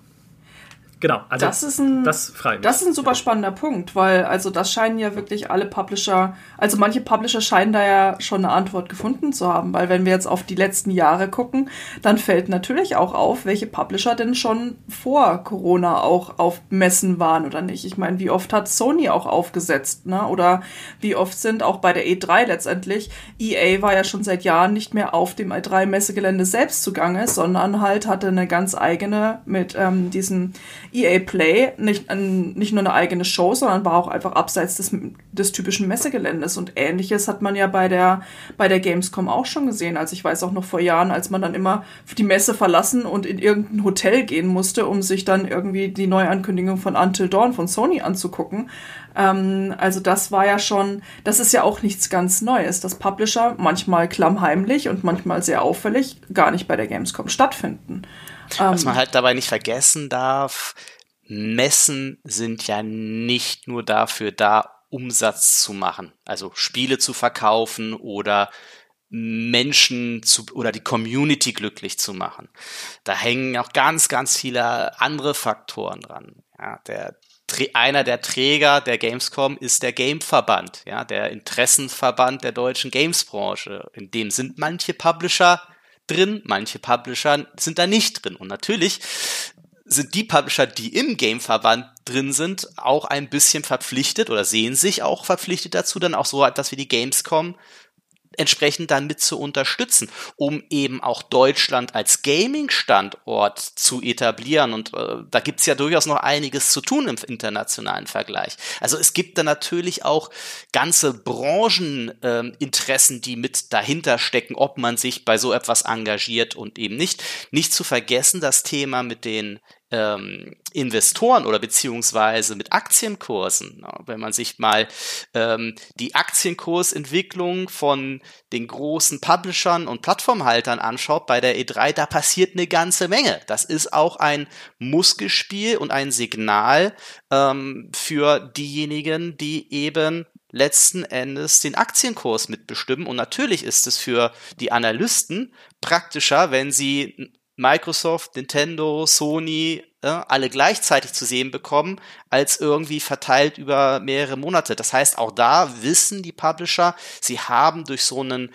Genau, also das ist ein, das, das ist ein super spannender Punkt, weil also das scheinen ja wirklich alle Publisher, also manche Publisher scheinen da ja schon eine Antwort gefunden zu haben, weil wenn wir jetzt auf die letzten Jahre gucken, dann fällt natürlich auch auf, welche Publisher denn schon vor Corona auch auf Messen waren oder nicht. Ich meine, wie oft hat Sony auch aufgesetzt, ne? Oder wie oft sind auch bei der E3 letztendlich, EA war ja schon seit Jahren nicht mehr auf dem E3-Messegelände selbst zugange, sondern halt hatte eine ganz eigene mit ähm, diesen EA Play nicht, nicht nur eine eigene Show, sondern war auch einfach abseits des, des typischen Messegeländes. Und ähnliches hat man ja bei der, bei der Gamescom auch schon gesehen. Also ich weiß auch noch vor Jahren, als man dann immer die Messe verlassen und in irgendein Hotel gehen musste, um sich dann irgendwie die Neuankündigung von Until Dawn von Sony anzugucken. Ähm, also das war ja schon, das ist ja auch nichts ganz Neues, dass Publisher manchmal klammheimlich und manchmal sehr auffällig gar nicht bei der Gamescom stattfinden. Was man ähm. halt dabei nicht vergessen darf, Messen sind ja nicht nur dafür da, Umsatz zu machen, also Spiele zu verkaufen oder Menschen zu oder die Community glücklich zu machen. Da hängen auch ganz, ganz viele andere Faktoren dran. Ja, der einer der Träger der Gamescom ist der Gameverband, ja, der Interessenverband der deutschen Gamesbranche. In dem sind manche Publisher drin, manche Publisher sind da nicht drin. Und natürlich sind die Publisher, die im Gameverband drin sind, auch ein bisschen verpflichtet oder sehen sich auch verpflichtet dazu, dann auch so etwas wie die Gamescom entsprechend dann mit zu unterstützen, um eben auch Deutschland als Gaming-Standort zu etablieren. Und äh, da gibt's ja durchaus noch einiges zu tun im internationalen Vergleich. Also es gibt da natürlich auch ganze Brancheninteressen, äh, die mit dahinter stecken, ob man sich bei so etwas engagiert und eben nicht. Nicht zu vergessen das Thema mit den ähm, Investoren oder beziehungsweise mit Aktienkursen. Wenn man sich mal ähm, die Aktienkursentwicklung von den großen Publishern und Plattformhaltern anschaut bei der E3, da passiert eine ganze Menge. Das ist auch ein Muskelspiel und ein Signal ähm, für diejenigen, die eben letzten Endes den Aktienkurs mitbestimmen. Und natürlich ist es für die Analysten praktischer, wenn sie Microsoft, Nintendo, Sony äh, alle gleichzeitig zu sehen bekommen, als irgendwie verteilt über mehrere Monate. Das heißt, auch da wissen die Publisher, sie haben durch so einen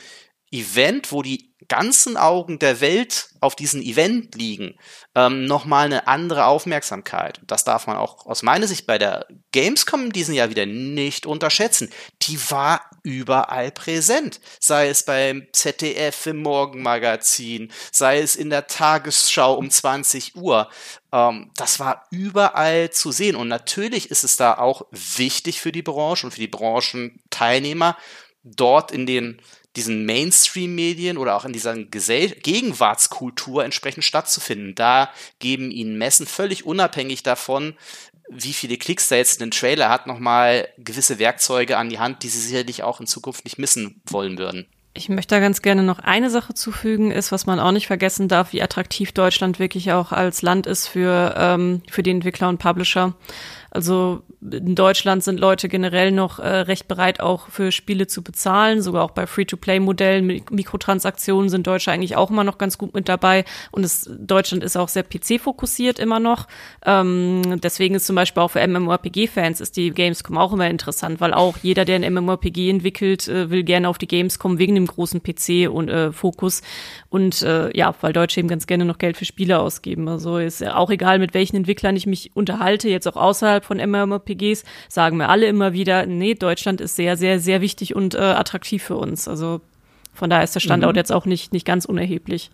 Event, wo die ganzen Augen der Welt auf diesen Event liegen, ähm, nochmal eine andere Aufmerksamkeit. Das darf man auch aus meiner Sicht bei der Gamescom in diesem Jahr wieder nicht unterschätzen. Die war überall präsent. Sei es beim ZDF im Morgenmagazin, sei es in der Tagesschau um 20 Uhr. Ähm, das war überall zu sehen. Und natürlich ist es da auch wichtig für die Branche und für die Branchenteilnehmer, dort in den diesen Mainstream-Medien oder auch in dieser Gesell Gegenwartskultur entsprechend stattzufinden. Da geben ihnen Messen völlig unabhängig davon, wie viele Klicks da jetzt ein Trailer hat, nochmal gewisse Werkzeuge an die Hand, die sie sicherlich auch in Zukunft nicht missen wollen würden. Ich möchte da ganz gerne noch eine Sache zufügen, ist, was man auch nicht vergessen darf, wie attraktiv Deutschland wirklich auch als Land ist für, ähm, für die Entwickler und Publisher. Also in Deutschland sind Leute generell noch äh, recht bereit, auch für Spiele zu bezahlen. Sogar auch bei Free-to-Play-Modellen Mikrotransaktionen sind Deutsche eigentlich auch immer noch ganz gut mit dabei. Und es, Deutschland ist auch sehr PC-fokussiert immer noch. Ähm, deswegen ist zum Beispiel auch für MMORPG-Fans ist die Gamescom auch immer interessant, weil auch jeder, der ein MMORPG entwickelt, äh, will gerne auf die Gamescom wegen dem großen PC und äh, Fokus. Und äh, ja, weil Deutsche eben ganz gerne noch Geld für Spiele ausgeben. Also ist auch egal, mit welchen Entwicklern ich mich unterhalte, jetzt auch außerhalb von MMORPGs, sagen wir alle immer wieder, nee, Deutschland ist sehr, sehr, sehr wichtig und äh, attraktiv für uns. Also von daher ist der Standort mhm. jetzt auch nicht, nicht ganz unerheblich.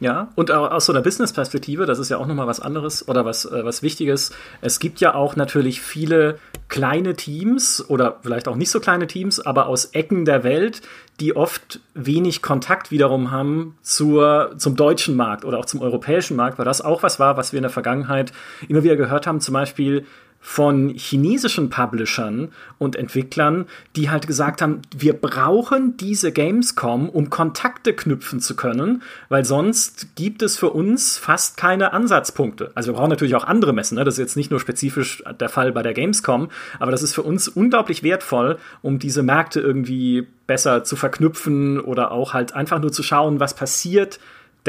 Ja, und aus so einer Business-Perspektive, das ist ja auch nochmal was anderes oder was, äh, was Wichtiges. Es gibt ja auch natürlich viele kleine Teams oder vielleicht auch nicht so kleine Teams, aber aus Ecken der Welt, die oft wenig Kontakt wiederum haben zur, zum deutschen Markt oder auch zum europäischen Markt, weil das auch was war, was wir in der Vergangenheit immer wieder gehört haben. Zum Beispiel von chinesischen Publishern und Entwicklern, die halt gesagt haben, wir brauchen diese Gamescom, um Kontakte knüpfen zu können, weil sonst gibt es für uns fast keine Ansatzpunkte. Also wir brauchen natürlich auch andere Messen, ne? das ist jetzt nicht nur spezifisch der Fall bei der Gamescom, aber das ist für uns unglaublich wertvoll, um diese Märkte irgendwie besser zu verknüpfen oder auch halt einfach nur zu schauen, was passiert,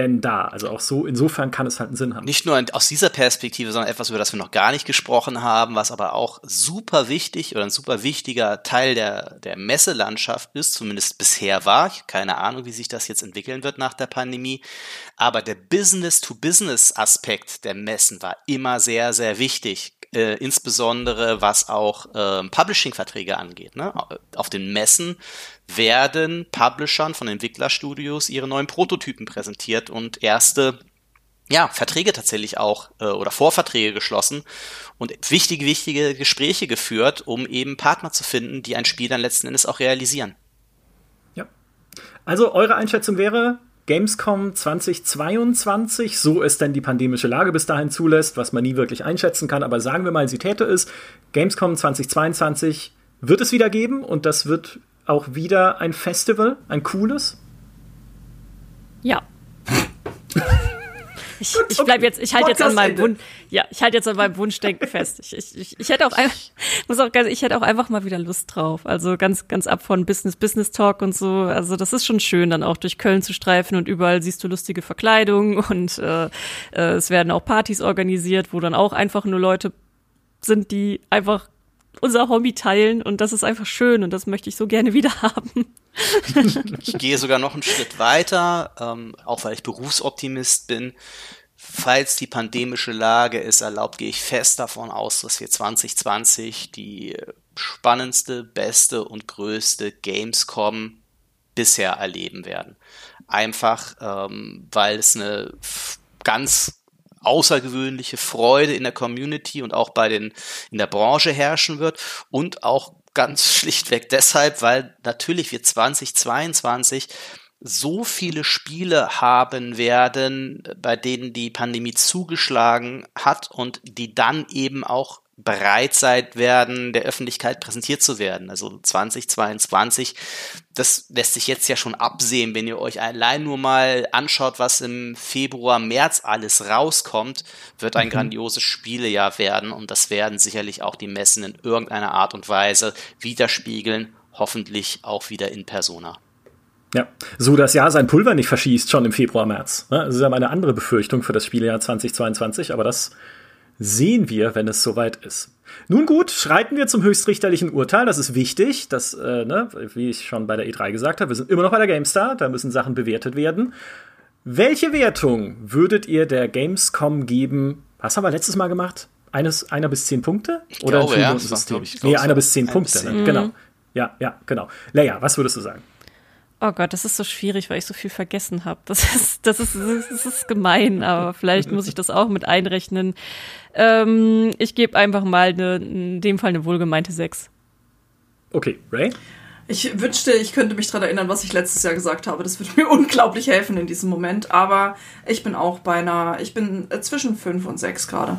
denn da? Also auch so, insofern kann es halt einen Sinn haben. Nicht nur aus dieser Perspektive, sondern etwas, über das wir noch gar nicht gesprochen haben, was aber auch super wichtig oder ein super wichtiger Teil der, der Messelandschaft ist, zumindest bisher war. Ich keine Ahnung, wie sich das jetzt entwickeln wird nach der Pandemie. Aber der Business-to-Business-Aspekt der Messen war immer sehr, sehr wichtig äh, insbesondere was auch äh, Publishing-Verträge angeht. Ne? Auf den Messen werden Publishern von Entwicklerstudios ihre neuen Prototypen präsentiert und erste ja, Verträge tatsächlich auch äh, oder Vorverträge geschlossen und wichtige, wichtige Gespräche geführt, um eben Partner zu finden, die ein Spiel dann letzten Endes auch realisieren. Ja. Also eure Einschätzung wäre, Gamescom 2022, so es denn die pandemische Lage bis dahin zulässt, was man nie wirklich einschätzen kann, aber sagen wir mal, sie täte es. Gamescom 2022 wird es wieder geben und das wird auch wieder ein Festival, ein cooles. Ja. Ich, ich bleib jetzt, ich halte jetzt an meinem Wunsch, ja, ich halte jetzt an meinem Wunschdenken fest. Ich, ich, ich, ich hätte auch einfach, muss auch ganz, ich hätte auch einfach mal wieder Lust drauf. Also ganz, ganz ab von Business, Business Talk und so. Also das ist schon schön, dann auch durch Köln zu streifen und überall siehst du lustige Verkleidung und äh, äh, es werden auch Partys organisiert, wo dann auch einfach nur Leute sind, die einfach unser Hobby teilen und das ist einfach schön und das möchte ich so gerne wieder haben. ich gehe sogar noch einen Schritt weiter, ähm, auch weil ich Berufsoptimist bin. Falls die pandemische Lage es erlaubt, gehe ich fest davon aus, dass wir 2020 die spannendste, beste und größte Gamescom bisher erleben werden. Einfach, ähm, weil es eine ganz außergewöhnliche Freude in der Community und auch bei den in der Branche herrschen wird. Und auch ganz schlichtweg deshalb, weil natürlich wir 2022 so viele Spiele haben werden, bei denen die Pandemie zugeschlagen hat und die dann eben auch bereit sein werden, der Öffentlichkeit präsentiert zu werden. Also 2022, das lässt sich jetzt ja schon absehen, wenn ihr euch allein nur mal anschaut, was im Februar, März alles rauskommt, wird ein mhm. grandioses Spielejahr werden und das werden sicherlich auch die Messen in irgendeiner Art und Weise widerspiegeln, hoffentlich auch wieder in Persona. Ja, so das Jahr sein Pulver nicht verschießt schon im Februar, März. Das ist ja meine andere Befürchtung für das Spielejahr 2022, aber das sehen wir, wenn es soweit ist. Nun gut, schreiten wir zum höchstrichterlichen Urteil. Das ist wichtig. Das, äh, ne, wie ich schon bei der E3 gesagt habe, wir sind immer noch bei der GameStar. Da müssen Sachen bewertet werden. Welche Wertung würdet ihr der Gamescom geben? Was haben wir letztes Mal gemacht? Eines, einer bis zehn Punkte? Oder glaube, ein ja, System? Nee, einer bis zehn Punkte. Ne? Genau. Ja, ja, genau. Leia, was würdest du sagen? Oh Gott, das ist so schwierig, weil ich so viel vergessen habe. Das ist, das ist, das ist gemein, aber vielleicht muss ich das auch mit einrechnen. Ähm, ich gebe einfach mal eine, in dem Fall eine wohlgemeinte 6. Okay, Ray? Ich wünschte, ich könnte mich daran erinnern, was ich letztes Jahr gesagt habe. Das würde mir unglaublich helfen in diesem Moment. Aber ich bin auch beinahe, ich bin äh, zwischen 5 und 6 gerade.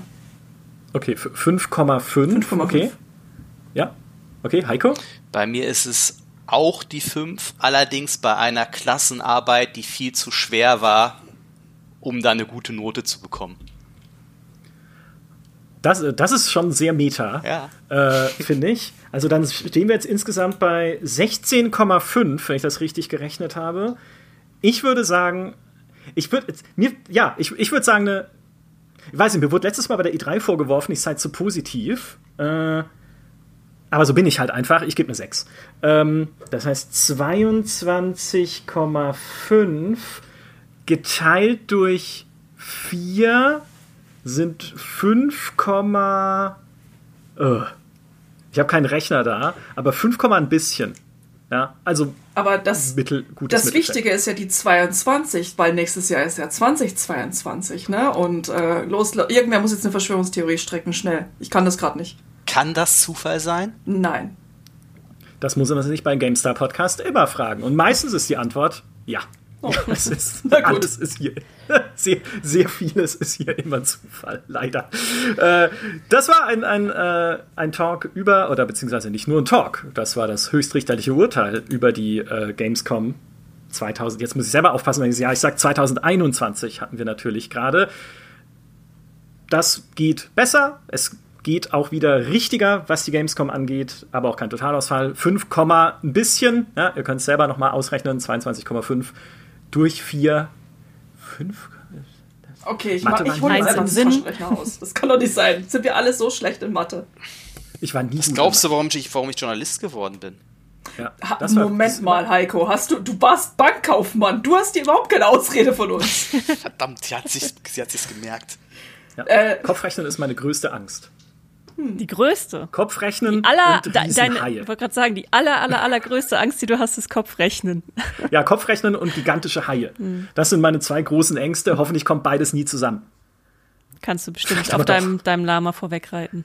Okay, 5,5. Okay. Ja. Okay, Heiko? Bei mir ist es auch die 5, allerdings bei einer Klassenarbeit, die viel zu schwer war, um da eine gute Note zu bekommen. Das, das ist schon sehr meta, ja. äh, finde ich. Also dann stehen wir jetzt insgesamt bei 16,5, wenn ich das richtig gerechnet habe. Ich würde sagen, ich würde mir ja, ich, ich würde sagen eine ich weiß nicht, mir wurde letztes Mal bei der E3 vorgeworfen, ich sei zu positiv. Äh, aber so bin ich halt einfach. Ich gebe eine 6. Ähm, das heißt 22,5 geteilt durch 4 sind 5, äh, ich habe keinen Rechner da, aber 5, ein bisschen. Ja, also aber das, Mittel, das Wichtige ist ja die 22, weil nächstes Jahr ist ja 2022, ne? Und äh, los, irgendwer muss jetzt eine Verschwörungstheorie strecken, schnell. Ich kann das gerade nicht. Kann das Zufall sein? Nein. Das muss man sich beim GameStar Podcast immer fragen. Und meistens ist die Antwort ja. Oh. Es ist, Na gut. alles ist hier, sehr, sehr vieles ist hier immer Zufall, leider. Äh, das war ein, ein, äh, ein Talk über, oder beziehungsweise nicht nur ein Talk, das war das höchstrichterliche Urteil über die äh, Gamescom 2000. Jetzt muss ich selber aufpassen, wenn ich ja, ich sage 2021 hatten wir natürlich gerade. Das geht besser. Es geht auch wieder richtiger, was die Gamescom angeht, aber auch kein Totalausfall. 5, Komma ein bisschen. Ja, ihr könnt es selber nochmal ausrechnen. 22,5 durch 4. 5? Okay, ich, Mathe ma- ich hole jetzt einfach Sinn. Aus. Das kann doch nicht sein. Sind wir alle so schlecht in Mathe? Ich war nie Was glaubst in du, warum ich, warum ich Journalist geworden bin? Ja, Moment mal, Heiko. Hast du, du warst Bankkaufmann. Du hast dir überhaupt keine Ausrede von uns. Verdammt, sie hat sich, sie hat sich's gemerkt. Ja. Äh, Kopfrechnen ist meine größte Angst. Die größte. Kopfrechnen Aller, und de, deine, Riesenhaie. ich wollte gerade sagen, die aller, aller, allergrößte Angst, die du hast, ist Kopfrechnen. Ja, Kopfrechnen und gigantische Haie. Hm. Das sind meine zwei großen Ängste. Hoffentlich kommt beides nie zusammen. Kannst du bestimmt Aber auf deinem, deinem Lama vorwegreiten.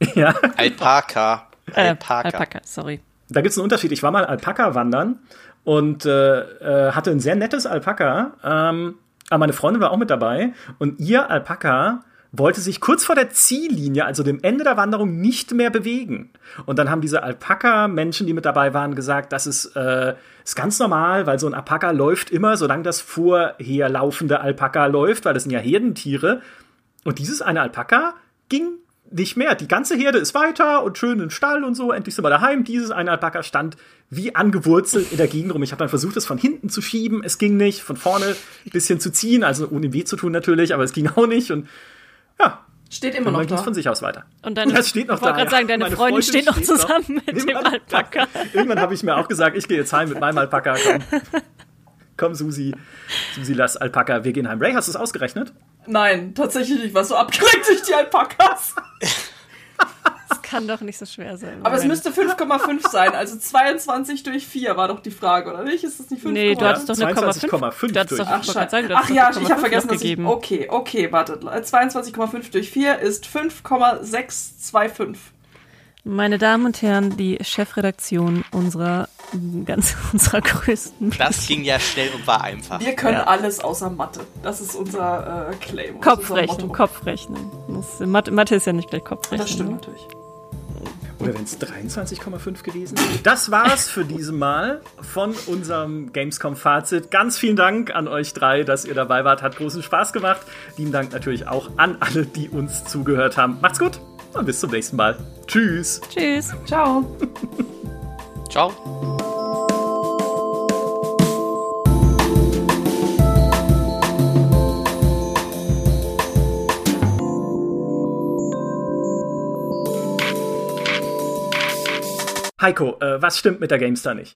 Ja, Alpaka. Äh, Alpaka. Alpaka, sorry. da gibt es einen Unterschied. Ich war mal Alpaka wandern und äh, äh, hatte ein sehr nettes Alpaka. Ähm, aber meine Freundin war auch mit dabei. Und ihr Alpaka wollte sich kurz vor der Ziellinie, also dem Ende der Wanderung, nicht mehr bewegen. Und dann haben diese Alpaka-Menschen, die mit dabei waren, gesagt, das ist, äh, ist ganz normal, weil so ein Alpaka läuft immer, solange das vorher laufende Alpaka läuft, weil das sind ja Herdentiere. Und dieses eine Alpaka ging nicht mehr. Die ganze Herde ist weiter und schön im Stall und so. Endlich sind wir daheim. Dieses eine Alpaka stand wie angewurzelt in der Gegend rum. Ich habe dann versucht, es von hinten zu schieben. Es ging nicht. Von vorne ein bisschen zu ziehen, also ohne weh zu tun natürlich, aber es ging auch nicht. Und ja, steht immer noch da. von sich aus weiter. Und deine, Das steht noch ich wollte gerade sagen, deine Meine Freundin Freundin steht noch zusammen mit dem Irgendwann- Alpaka. Irgendwann habe ich mir auch gesagt, ich gehe jetzt heim mit meinem Alpaka. Komm, komm Susi. Susi, lass Alpaka. Wir gehen heim. Ray, hast du es ausgerechnet? Nein, tatsächlich nicht. Was so abgelenkt durch die Alpakas. Das kann doch nicht so schwer sein. Aber es müsste 5,5 sein. Also 22 durch 4 war doch die Frage, oder nicht? Ist das nicht 5,5? Nee, du hattest doch eine 22,5 Komma fünf. Du hattest doch, Ach, sagen, du Ach ja, ich habe 0,5 vergessen, dass ich. gegeben. Okay, okay, wartet. 22,5 durch 4 ist 5,625. Meine Damen und Herren, die Chefredaktion unserer ganz unserer größten Das ging ja schnell und war einfach. Wir können Ja. alles außer Mathe. Das ist unser äh, Claim. ist unser Kopfrechnen. Kopfrechnen. Das, Mathe, Mathe ist ja nicht gleich Kopfrechnen. Das stimmt ne? natürlich. Oder wenn es 23,5 gewesen wäre. Das war's für diesem Mal von unserem Gamescom-Fazit. Ganz vielen Dank an euch drei, dass ihr dabei wart. Hat großen Spaß gemacht. Lieben Dank natürlich auch an alle, die uns zugehört haben. Macht's gut und bis zum nächsten Mal. Tschüss. Tschüss. Ciao. Ciao. Heiko, äh, was stimmt mit der GameStar nicht?